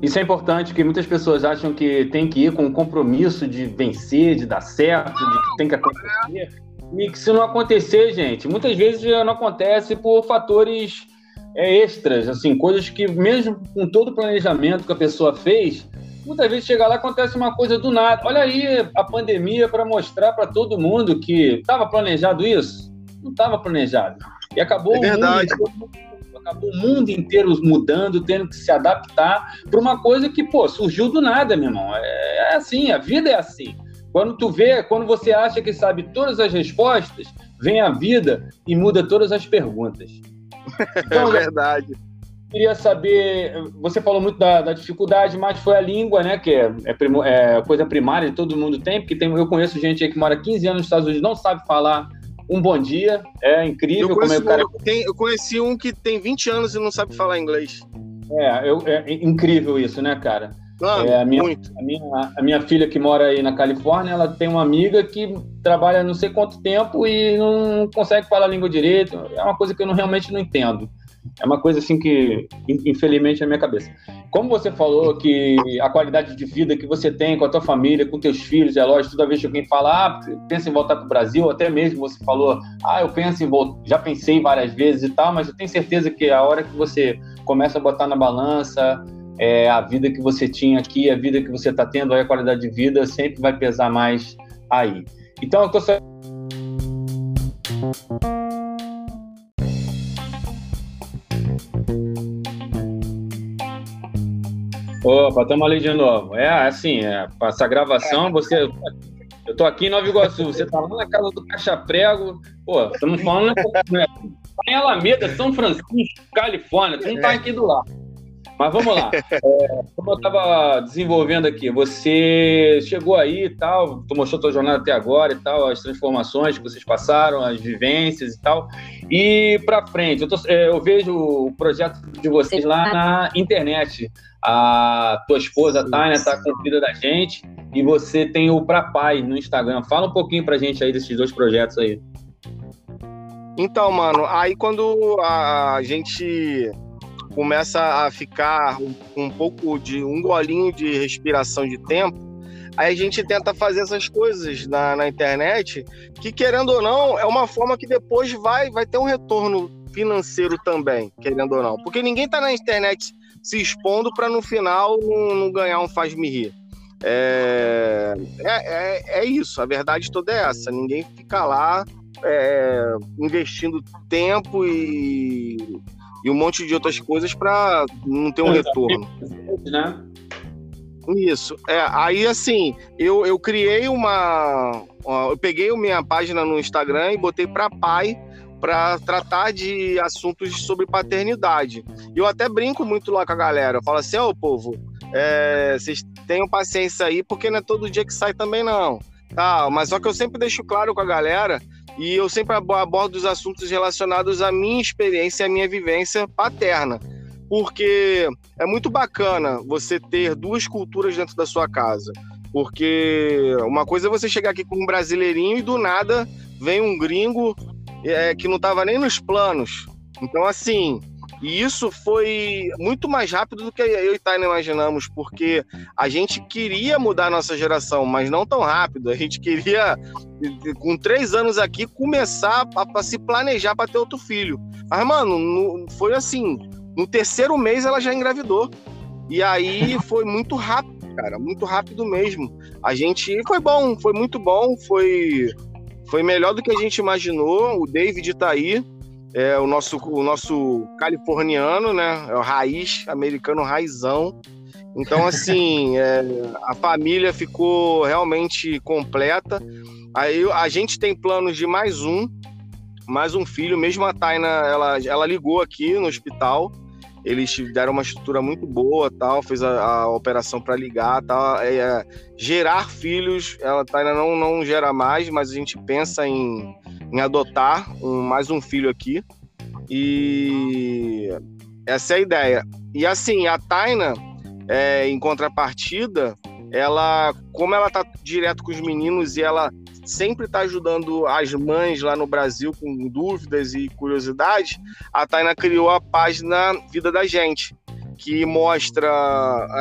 Isso é importante, porque muitas pessoas acham que tem que ir com o compromisso de vencer, de dar certo, de que tem que acontecer. E que se não acontecer, gente, muitas vezes não acontece por fatores é, extras, assim, coisas que mesmo com todo o planejamento que a pessoa fez, Muitas vezes chega lá acontece uma coisa do nada. Olha aí a pandemia para mostrar para todo mundo que estava planejado isso. Não estava planejado. E acabou, é verdade. O mundo, acabou o mundo inteiro mudando, tendo que se adaptar para uma coisa que, pô, surgiu do nada, meu irmão. É, é assim, a vida é assim. Quando tu vê, quando você acha que sabe todas as respostas, vem a vida e muda todas as perguntas. Então, é verdade queria saber, você falou muito da, da, dificuldade, mas foi a língua, né, que é, é, primo, é, coisa primária, todo mundo tem, porque tem, eu conheço gente aí que mora 15 anos nos Estados Unidos, não sabe falar um bom dia, é incrível eu como é o cara... Tem, eu conheci um que tem 20 anos e não sabe falar inglês. É, eu, é incrível isso, né, cara? Ah, é, a, minha, muito. A, minha, a minha filha que mora aí na Califórnia, ela tem uma amiga que trabalha não sei quanto tempo e não consegue falar a língua direito. É uma coisa que eu não, realmente não entendo. É uma coisa assim que, infelizmente, é na minha cabeça. Como você falou que a qualidade de vida que você tem com a tua família, com teus filhos, é lógico, toda vez que alguém fala, ah, pensa em voltar para o Brasil, até mesmo você falou, ah, eu penso em voltar, já pensei várias vezes e tal, mas eu tenho certeza que a hora que você começa a botar na balança é, a vida que você tinha aqui, a vida que você está tendo, aí a qualidade de vida sempre vai pesar mais aí. Então, eu tô Opa, estamos ali de novo. É assim, é, essa gravação, você. Eu tô aqui em Nova Iguaçu, você tá lá na casa do Caixa Prego, pô, estamos falando né, tá em Alameda, São Francisco, Califórnia, tu não tá aqui do lado. Mas vamos lá. É, como eu estava desenvolvendo aqui, você chegou aí e tal, tu mostrou tua jornada até agora e tal, as transformações que vocês passaram, as vivências e tal. E para frente, eu, tô, é, eu, vejo o projeto de vocês lá na internet. A tua esposa, Tânia, está com vida da gente. E você tem o Pra Pai no Instagram. Fala um pouquinho pra gente aí desses dois projetos aí. Então, mano, aí quando a gente começa a ficar um pouco de um golinho de respiração de tempo, aí a gente tenta fazer essas coisas na, na internet, que querendo ou não, é uma forma que depois vai, vai ter um retorno financeiro também, querendo ou não. Porque ninguém tá na internet se expondo para no final não, não ganhar um faz-me rir. É, é, é, é, isso, a verdade toda é essa. Ninguém fica lá é, investindo tempo e, e um monte de outras coisas para não ter um retorno. Né? Isso. É, aí, assim, eu, eu criei uma. Eu peguei a minha página no Instagram e botei para pai para tratar de assuntos sobre paternidade. E eu até brinco muito lá com a galera. Eu falo assim, ô oh, povo, é, vocês tenham paciência aí, porque não é todo dia que sai também, não. Tá, mas só que eu sempre deixo claro com a galera e eu sempre abordo os assuntos relacionados à minha experiência, à minha vivência paterna. Porque é muito bacana você ter duas culturas dentro da sua casa. Porque uma coisa é você chegar aqui com um brasileirinho e do nada vem um gringo é, que não estava nem nos planos. Então, assim, e isso foi muito mais rápido do que eu e Taina imaginamos, porque a gente queria mudar a nossa geração, mas não tão rápido. A gente queria, com três anos aqui, começar a, a se planejar para ter outro filho. Mas, mano, no, foi assim: no terceiro mês ela já engravidou. E aí foi muito rápido, cara, muito rápido mesmo. A gente foi bom, foi muito bom, foi foi melhor do que a gente imaginou. O David tá aí, é o nosso, o nosso californiano, né? É o raiz, americano raizão. Então, assim, é, a família ficou realmente completa. Aí a gente tem planos de mais um, mais um filho. Mesmo a Taina, ela, ela ligou aqui no hospital eles deram uma estrutura muito boa, tal, fez a, a operação para ligar, tal, é, é, gerar filhos, ela tá, ainda não, não gera mais, mas a gente pensa em, em adotar um, mais um filho aqui. E essa é a ideia. E assim, a Taina, é, em contrapartida, ela, como ela tá direto com os meninos e ela sempre está ajudando as mães lá no Brasil com dúvidas e curiosidades, a Taina criou a página Vida da Gente, que mostra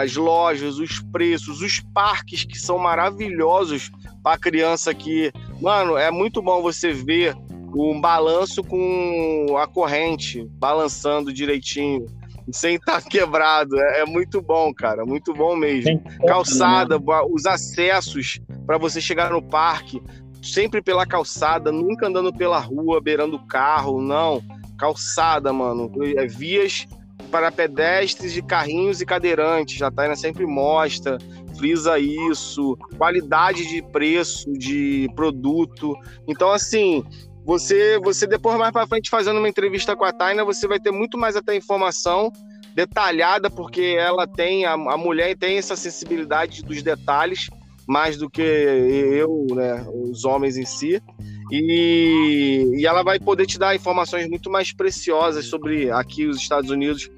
as lojas, os preços, os parques que são maravilhosos para a criança que, mano, é muito bom você ver um balanço com a corrente balançando direitinho sem estar tá quebrado. É, é, muito bom, cara, muito bom mesmo. Calçada, né? os acessos para você chegar no parque, sempre pela calçada, nunca andando pela rua, beirando o carro, não. Calçada, mano. É, vias para pedestres de carrinhos e cadeirantes. A Taina sempre mostra, frisa isso, qualidade de preço, de produto. Então, assim, você, você depois mais para frente fazendo uma entrevista com a Taina, você vai ter muito mais até informação detalhada, porque ela tem, a, a mulher tem essa sensibilidade dos detalhes mais do que eu, né, os homens em si. E, e ela vai poder te dar informações muito mais preciosas sobre aqui os Estados Unidos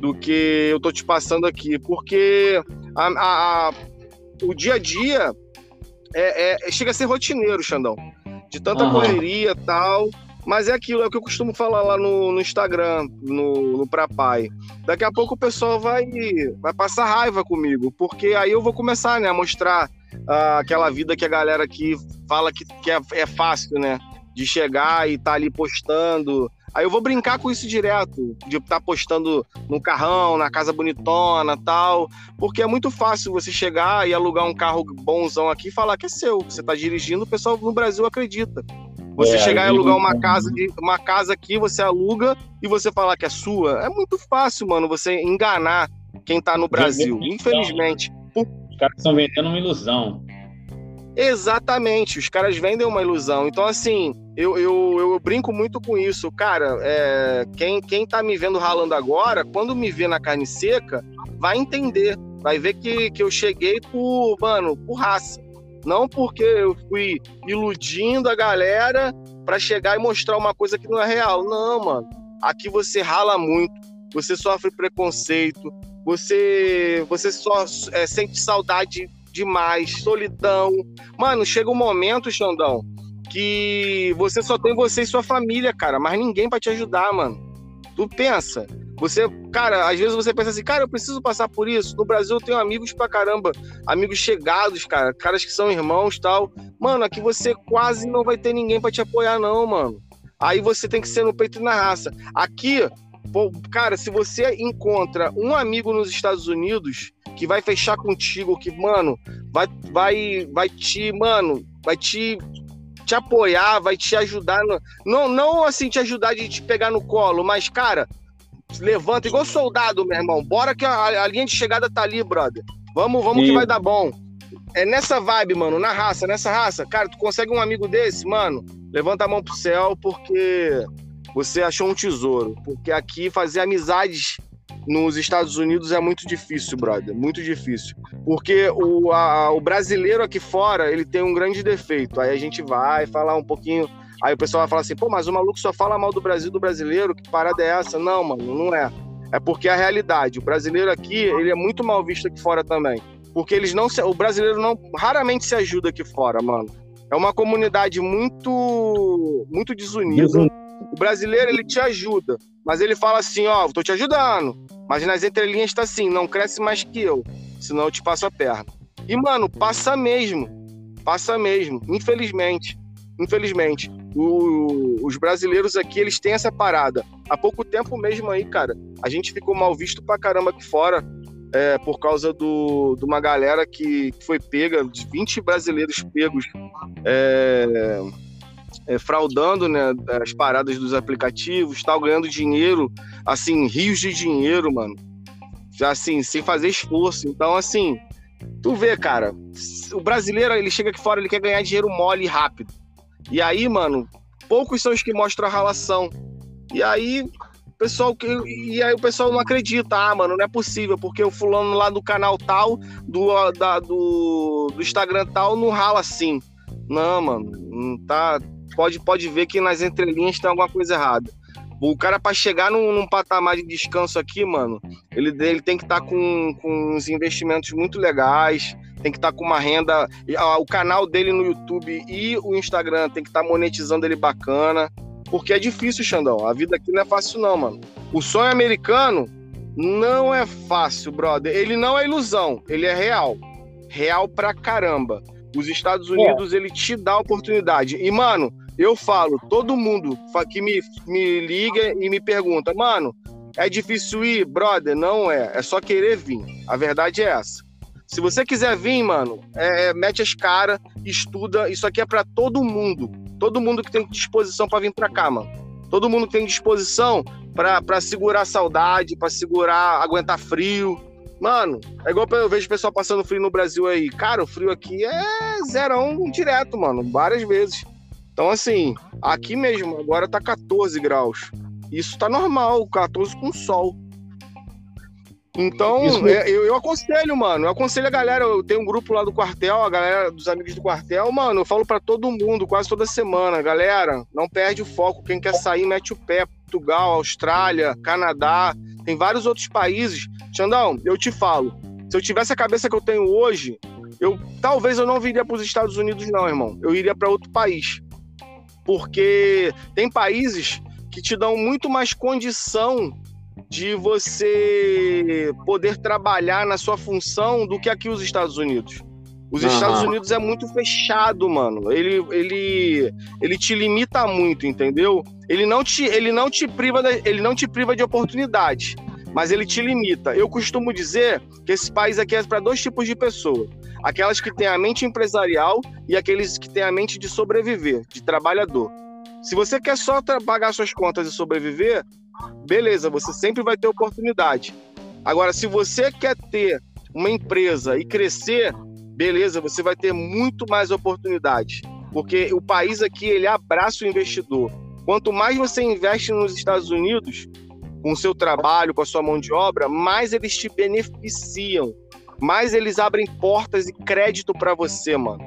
do que eu tô te passando aqui, porque a, a, a, o dia a dia é, é, chega a ser rotineiro, Xandão, de tanta uhum. correria tal. Mas é aquilo, é o que eu costumo falar lá no, no Instagram, no, no Pra Pai. Daqui a pouco o pessoal vai, vai passar raiva comigo, porque aí eu vou começar né, a mostrar uh, aquela vida que a galera aqui fala que, que é, é fácil, né? De chegar e tá ali postando. Aí eu vou brincar com isso direto, de estar tá postando no carrão, na casa bonitona tal, porque é muito fácil você chegar e alugar um carro bonzão aqui e falar que é seu, você está dirigindo, o pessoal no Brasil acredita. Você é, chegar e alugar uma casa, de, uma casa aqui, você aluga e você falar que é sua, é muito fácil, mano, você enganar quem está no Brasil, infelizmente. Os caras estão vendendo uma ilusão. Exatamente, os caras vendem uma ilusão. Então, assim, eu, eu, eu brinco muito com isso. Cara, é, quem, quem tá me vendo ralando agora, quando me vê na carne seca, vai entender. Vai ver que, que eu cheguei por, mano, por raça. Não porque eu fui iludindo a galera para chegar e mostrar uma coisa que não é real. Não, mano. Aqui você rala muito, você sofre preconceito, você você só é, sente saudade demais, solidão. Mano, chega um momento, Xandão, que você só tem você e sua família, cara, mas ninguém para te ajudar, mano. Tu pensa, você, cara, às vezes você pensa assim, cara, eu preciso passar por isso. No Brasil eu tenho amigos pra caramba, amigos chegados, cara, caras que são irmãos tal. Mano, aqui você quase não vai ter ninguém para te apoiar, não, mano. Aí você tem que ser no peito e na raça. Aqui, cara, se você encontra um amigo nos Estados Unidos que vai fechar contigo, que, mano, vai, vai, vai te, mano, vai te te apoiar, vai te ajudar. No, não, não assim te ajudar de te pegar no colo, mas, cara, levanta igual soldado, meu irmão. Bora que a, a linha de chegada tá ali, brother. Vamos, vamos que vai dar bom. É nessa vibe, mano, na raça, nessa raça. Cara, tu consegue um amigo desse, mano, levanta a mão pro céu porque você achou um tesouro. Porque aqui fazer amizades nos Estados Unidos é muito difícil, brother. Muito difícil. Porque o, a, o brasileiro aqui fora, ele tem um grande defeito. Aí a gente vai falar um pouquinho. Aí o pessoal vai falar assim, pô, mas o maluco só fala mal do Brasil, do brasileiro, que parada é essa? Não, mano, não é. É porque é a realidade. O brasileiro aqui, ele é muito mal visto aqui fora também. Porque eles não se, o brasileiro não raramente se ajuda aqui fora, mano. É uma comunidade muito muito desunida. O brasileiro ele te ajuda, mas ele fala assim, ó, tô te ajudando, mas nas entrelinhas tá assim, não cresce mais que eu, senão eu te passo a perna. E mano, passa mesmo, passa mesmo, infelizmente, infelizmente. O, os brasileiros aqui, eles têm essa parada. Há pouco tempo mesmo aí, cara, a gente ficou mal visto pra caramba aqui fora, é, por causa do, de uma galera que foi pega, de 20 brasileiros pegos é, é, fraudando né, as paradas dos aplicativos, tal, ganhando dinheiro, assim, rios de dinheiro, mano. Assim, sem fazer esforço. Então, assim, tu vê, cara, o brasileiro, ele chega aqui fora, ele quer ganhar dinheiro mole e rápido. E aí, mano, poucos são os que mostram a relação. E aí, pessoal e aí o pessoal não acredita, ah, mano, não é possível, porque o fulano lá do canal tal, do, da, do, do Instagram tal, não rala assim. Não, mano, não tá, pode, pode ver que nas entrelinhas tem alguma coisa errada. O cara, para chegar num, num, patamar de descanso aqui, mano, ele, ele tem que estar tá com, com uns investimentos muito legais, tem que estar tá com uma renda. O canal dele no YouTube e o Instagram tem que estar tá monetizando ele bacana. Porque é difícil, Xandão. A vida aqui não é fácil, não, mano. O sonho americano não é fácil, brother. Ele não é ilusão, ele é real. Real pra caramba. Os Estados Unidos, é. ele te dá oportunidade. E, mano, eu falo, todo mundo que me, me liga e me pergunta, mano, é difícil ir? Brother, não é. É só querer vir. A verdade é essa. Se você quiser vir, mano, é, é mete as caras, estuda. Isso aqui é para todo mundo. Todo mundo que tem disposição para vir para cá, mano. Todo mundo que tem disposição para segurar saudade, para segurar, aguentar frio. Mano, é igual eu vejo o pessoal passando frio no Brasil aí. Cara, o frio aqui é zero um direto, mano, várias vezes. Então, assim, aqui mesmo, agora tá 14 graus. Isso tá normal, 14 com sol. Então, é, eu, eu, aconselho, mano. Eu aconselho a galera. Eu tenho um grupo lá do quartel, a galera dos amigos do quartel. Mano, eu falo para todo mundo, quase toda semana. Galera, não perde o foco. Quem quer sair, mete o pé. Portugal, Austrália, Canadá. Tem vários outros países. Xandão, eu te falo. Se eu tivesse a cabeça que eu tenho hoje, eu talvez eu não viria para os Estados Unidos, não, irmão. Eu iria para outro país porque tem países que te dão muito mais condição de você poder trabalhar na sua função do que aqui os Estados Unidos. Os uhum. Estados Unidos é muito fechado, mano. Ele, ele, ele te limita muito, entendeu? Ele não te, ele não te priva, de, ele não te priva de oportunidades, mas ele te limita. Eu costumo dizer que esse país aqui é para dois tipos de pessoas aquelas que têm a mente empresarial e aqueles que têm a mente de sobreviver, de trabalhador. Se você quer só pagar suas contas e sobreviver, beleza, você sempre vai ter oportunidade. Agora, se você quer ter uma empresa e crescer, beleza, você vai ter muito mais oportunidade. Porque o país aqui, ele abraça o investidor. Quanto mais você investe nos Estados Unidos, com o seu trabalho, com a sua mão de obra, mais eles te beneficiam mais eles abrem portas e crédito para você, mano.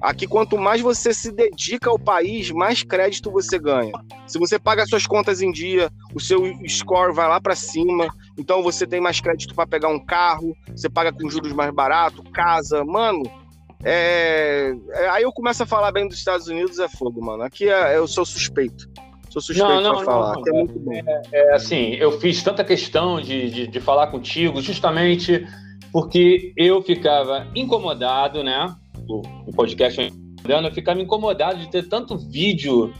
Aqui, quanto mais você se dedica ao país, mais crédito você ganha. Se você paga suas contas em dia, o seu score vai lá para cima. Então você tem mais crédito para pegar um carro, você paga com juros mais barato, casa, mano. É... é... Aí eu começo a falar bem dos Estados Unidos, é fogo, mano. Aqui é... eu sou suspeito. Sou suspeito não, não, pra falar. Não, é, é, é, assim, eu fiz tanta questão de, de, de falar contigo, justamente porque eu ficava incomodado, né? O, o podcast eu ficava incomodado de ter tanto vídeo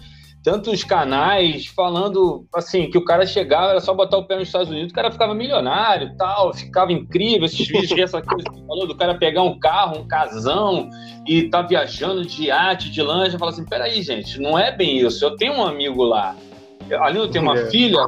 tantos canais falando assim que o cara chegava, era só botar o pé nos Estados Unidos, o cara ficava milionário tal, ficava incrível. Esses vídeos, essa coisa que você falou, do cara pegar um carro, um casão e tá viajando de iate, de lancha, fala assim: peraí, gente, não é bem isso. Eu tenho um amigo lá, ali eu tenho uma é. filha,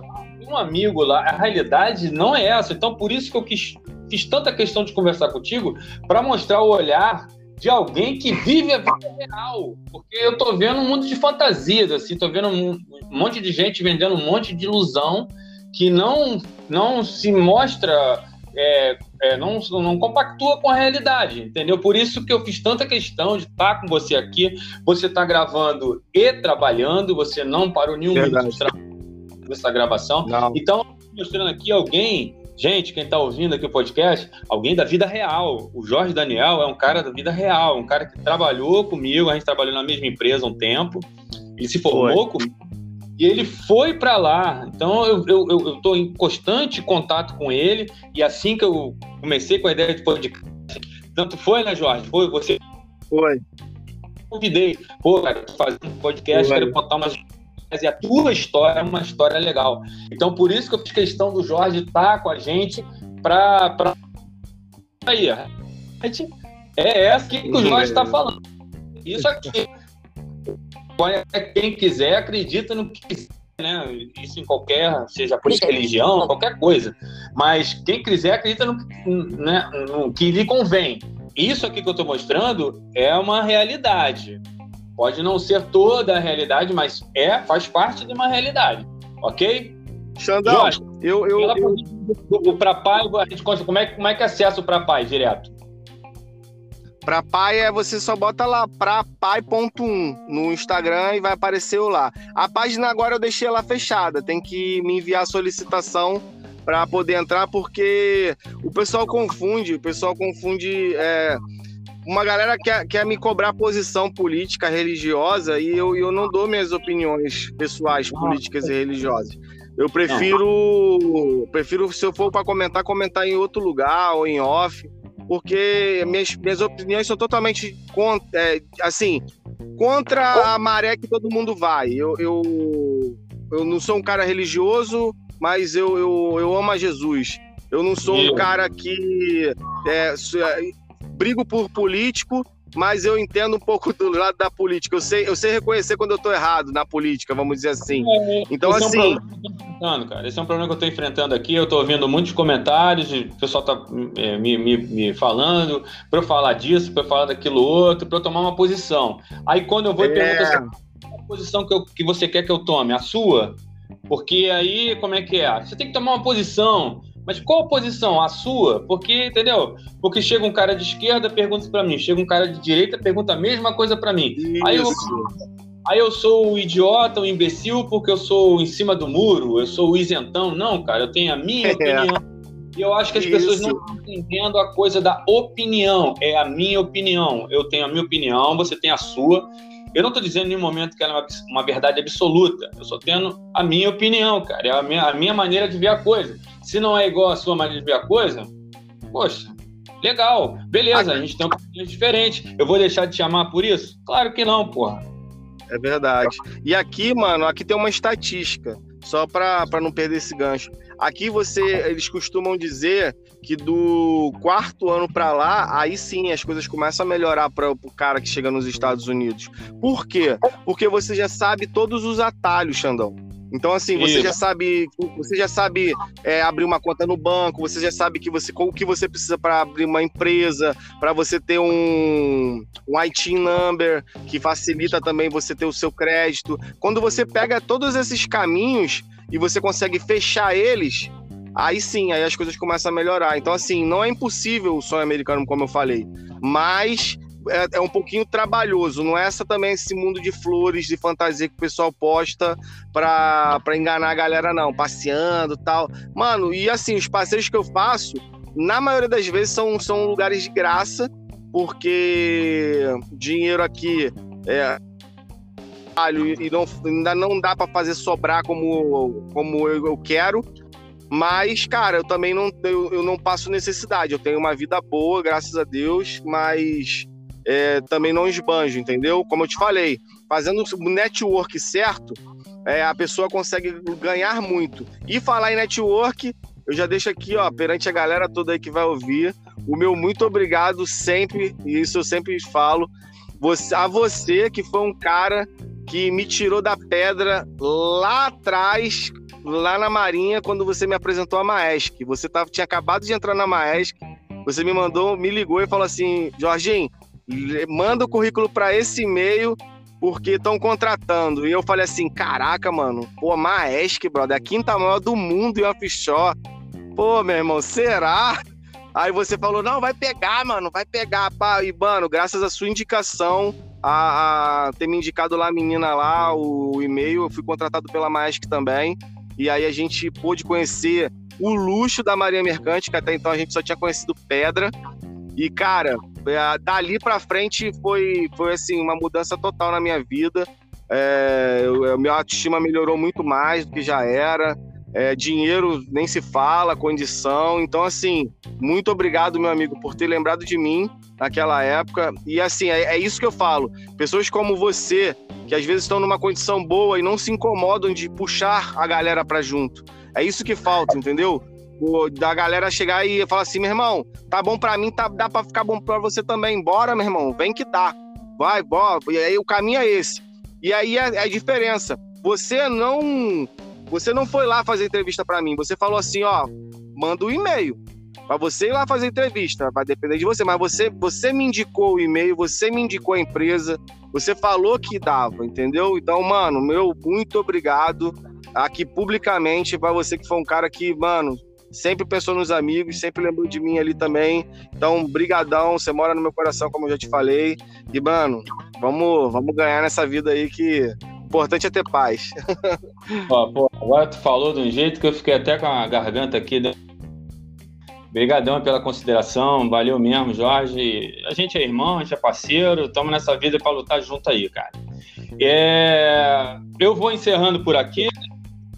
um amigo lá. A realidade não é essa. Então, por isso que eu quis, fiz tanta questão de conversar contigo, para mostrar o olhar de alguém que vive a vida real. Porque eu tô vendo um mundo de fantasias, assim, tô vendo um, monte de gente vendendo um monte de ilusão que não, não se mostra, é, é, não, não compactua com a realidade, entendeu? Por isso que eu fiz tanta questão de estar com você aqui. Você está gravando e trabalhando, você não parou nenhum minuto de trabalho nessa gravação. Não. Então, mostrando aqui alguém Gente, quem está ouvindo aqui o podcast, alguém da vida real. O Jorge Daniel é um cara da vida real, um cara que trabalhou comigo, a gente trabalhou na mesma empresa um tempo, ele se formou foi. comigo e ele foi para lá. Então eu estou em constante contato com ele e assim que eu comecei com a ideia de podcast, tanto foi, né, Jorge? Foi você? Foi. Convidei, pô, cara, fazendo um podcast, foi. quero contar umas e a tua história é uma história legal. Então, por isso que eu fiz questão do Jorge estar com a gente para. Pra... Aí, é essa que o Jorge está falando. Isso aqui. Quem quiser, acredita no que quiser. Né? Isso em qualquer, seja por religião, qualquer coisa. Mas quem quiser acredita no, né, no que lhe convém. Isso aqui que eu estou mostrando é uma realidade. Pode não ser toda a realidade, mas é, faz parte de uma realidade, ok? Xandão, Jorge, eu, eu, eu... O Prapai, a gente como é, como é que acessa o Prapai direto? Prapai é você só bota lá prapai.1 no Instagram e vai aparecer lá. A página agora eu deixei ela fechada, tem que me enviar a solicitação para poder entrar porque o pessoal confunde, o pessoal confunde é, uma galera quer, quer me cobrar posição política, religiosa, e eu, eu não dou minhas opiniões pessoais, políticas e religiosas. Eu prefiro, prefiro se eu for para comentar, comentar em outro lugar ou em off, porque minhas, minhas opiniões são totalmente contra, é, assim, contra a maré que todo mundo vai. Eu, eu, eu não sou um cara religioso, mas eu, eu, eu amo a Jesus. Eu não sou um cara que é, brigo por político, mas eu entendo um pouco do lado da política. Eu sei, eu sei reconhecer quando eu estou errado na política, vamos dizer assim. É, então, esse assim. É um cara. Esse é um problema que eu estou enfrentando aqui. Eu estou ouvindo muitos comentários, o pessoal está é, me, me, me, falando para eu falar disso, para eu falar daquilo outro, para eu tomar uma posição. Aí quando eu vou e é. pergunto assim, qual a posição que, eu, que você quer que eu tome? A sua? Porque aí, como é que é? Você tem que tomar uma posição. Mas qual posição? A sua? Porque, entendeu? Porque chega um cara de esquerda, pergunta para mim. Chega um cara de direita, pergunta a mesma coisa para mim. Aí eu, aí eu sou o idiota, o imbecil, porque eu sou em cima do muro, eu sou o isentão. Não, cara, eu tenho a minha é. opinião. E eu acho que as Isso. pessoas não estão entendendo a coisa da opinião. É a minha opinião. Eu tenho a minha opinião, você tem a sua. Eu não estou dizendo em nenhum momento que ela é uma, uma verdade absoluta. Eu só tendo a minha opinião, cara. É a minha, a minha maneira de ver a coisa. Se não é igual a sua maneira de ver a coisa, poxa, legal, beleza, a gente tem opiniões diferentes. Eu vou deixar de te chamar por isso? Claro que não, porra. É verdade. E aqui, mano, aqui tem uma estatística, só para não perder esse gancho. Aqui você, eles costumam dizer que do quarto ano para lá, aí sim as coisas começam a melhorar para o cara que chega nos Estados Unidos. Por quê? Porque você já sabe todos os atalhos, Xandão. Então, assim, você Isso. já sabe, você já sabe é, abrir uma conta no banco, você já sabe que você, o que você precisa para abrir uma empresa, para você ter um, um IT number, que facilita também você ter o seu crédito. Quando você pega todos esses caminhos e você consegue fechar eles, aí sim, aí as coisas começam a melhorar. Então, assim, não é impossível o sonho americano, como eu falei, mas é, é, um pouquinho trabalhoso. Não é essa também esse mundo de flores, de fantasia que o pessoal posta pra enganar a galera, não. Passeando tal. Mano, e assim, os passeios que eu faço, na maioria das vezes são, são lugares de graça, porque dinheiro aqui é e não, ainda não dá para fazer sobrar como, como eu, eu quero. Mas, cara, eu também não, eu, eu não passo necessidade. Eu tenho uma vida boa, graças a Deus, mas é, também não esbanjo, entendeu? Como eu te falei, fazendo o network certo, é, a pessoa consegue ganhar muito. E falar em network, eu já deixo aqui, ó, perante a galera toda aí que vai ouvir, o meu muito obrigado sempre, e isso eu sempre falo, você, a você que foi um cara que me tirou da pedra lá atrás, lá na Marinha, quando você me apresentou a Maesc. Você tava, tinha acabado de entrar na Maesc, você me mandou, me ligou e falou assim: Jorginho, manda o currículo para esse e-mail porque estão contratando. E eu falei assim: caraca, mano, pô, Maesc, brother, a quinta maior do mundo em offshore. Pô, meu irmão, será? Aí você falou: não, vai pegar, mano, vai pegar. Pá. E, mano, graças à sua indicação, a, a ter me indicado lá a menina lá, o, o e-mail, eu fui contratado pela Maesc também. E aí a gente pôde conhecer o luxo da Marinha Mercante, que até então a gente só tinha conhecido pedra. E, cara, é, dali pra frente foi, foi assim, uma mudança total na minha vida. É, a minha autoestima melhorou muito mais do que já era. É, dinheiro nem se fala, condição. Então, assim, muito obrigado, meu amigo, por ter lembrado de mim naquela época. E, assim, é, é isso que eu falo. Pessoas como você, que às vezes estão numa condição boa e não se incomodam de puxar a galera para junto. É isso que falta, entendeu? da galera chegar e falar assim, meu irmão, tá bom para mim, tá, dá para ficar bom para você também. Bora, meu irmão, vem que dá. Vai, bora. E aí o caminho é esse. E aí é, é a diferença. Você não você não foi lá fazer entrevista para mim, você falou assim, ó, manda o um e-mail. Para você ir lá fazer entrevista, vai depender de você, mas você, você me indicou o e-mail, você me indicou a empresa, você falou que dava, entendeu? Então, mano, meu muito obrigado aqui publicamente para você que foi um cara que, mano, sempre pensou nos amigos, sempre lembrou de mim ali também. Então, brigadão, você mora no meu coração, como eu já te falei. E, mano, vamos, vamos ganhar nessa vida aí que importante é ter paz. Ó, pô, agora tu falou de um jeito que eu fiquei até com a garganta aqui. Né? Obrigadão pela consideração, valeu mesmo, Jorge. A gente é irmão, a gente é parceiro, estamos nessa vida para lutar junto aí, cara. É... Eu vou encerrando por aqui,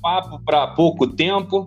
papo para pouco tempo.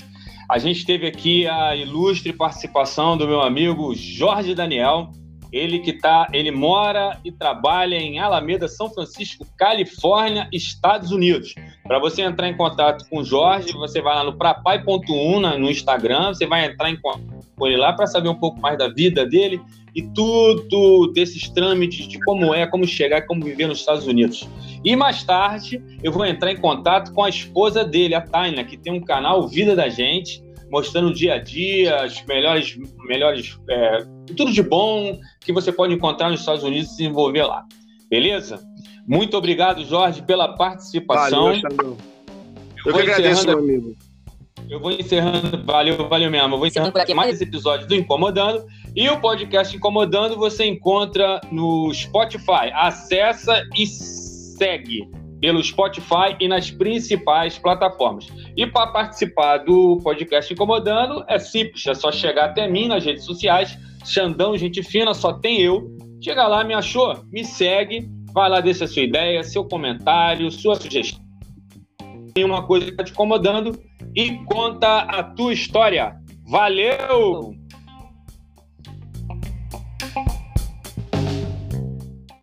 A gente teve aqui a ilustre participação do meu amigo Jorge Daniel, ele que tá, ele mora e trabalha em Alameda, São Francisco, Califórnia, Estados Unidos. Para você entrar em contato com o Jorge, você vai lá no prapai.1 no Instagram, você vai entrar em contato com ele lá para saber um pouco mais da vida dele e tudo desses trâmites de como é, como chegar, como viver nos Estados Unidos. E mais tarde eu vou entrar em contato com a esposa dele, a Taina, que tem um canal Vida da Gente, mostrando o dia a dia, as melhores, melhores é, tudo de bom que você pode encontrar nos Estados Unidos e se desenvolver lá. Beleza? Muito obrigado, Jorge, pela participação. Valeu, Eu, eu que agradeço, meu amigo. Eu vou encerrando, valeu, valeu mesmo. Eu vou encerrando mais esse episódio do Incomodando. E o podcast Incomodando você encontra no Spotify. Acessa e segue pelo Spotify e nas principais plataformas. E para participar do podcast Incomodando, é simples, é só chegar até mim nas redes sociais, Xandão Gente Fina, só tem eu. Chega lá, me achou? Me segue, vai lá, deixa sua ideia, seu comentário, sua sugestão. Tem uma coisa que está te incomodando e conta a tua história. Valeu!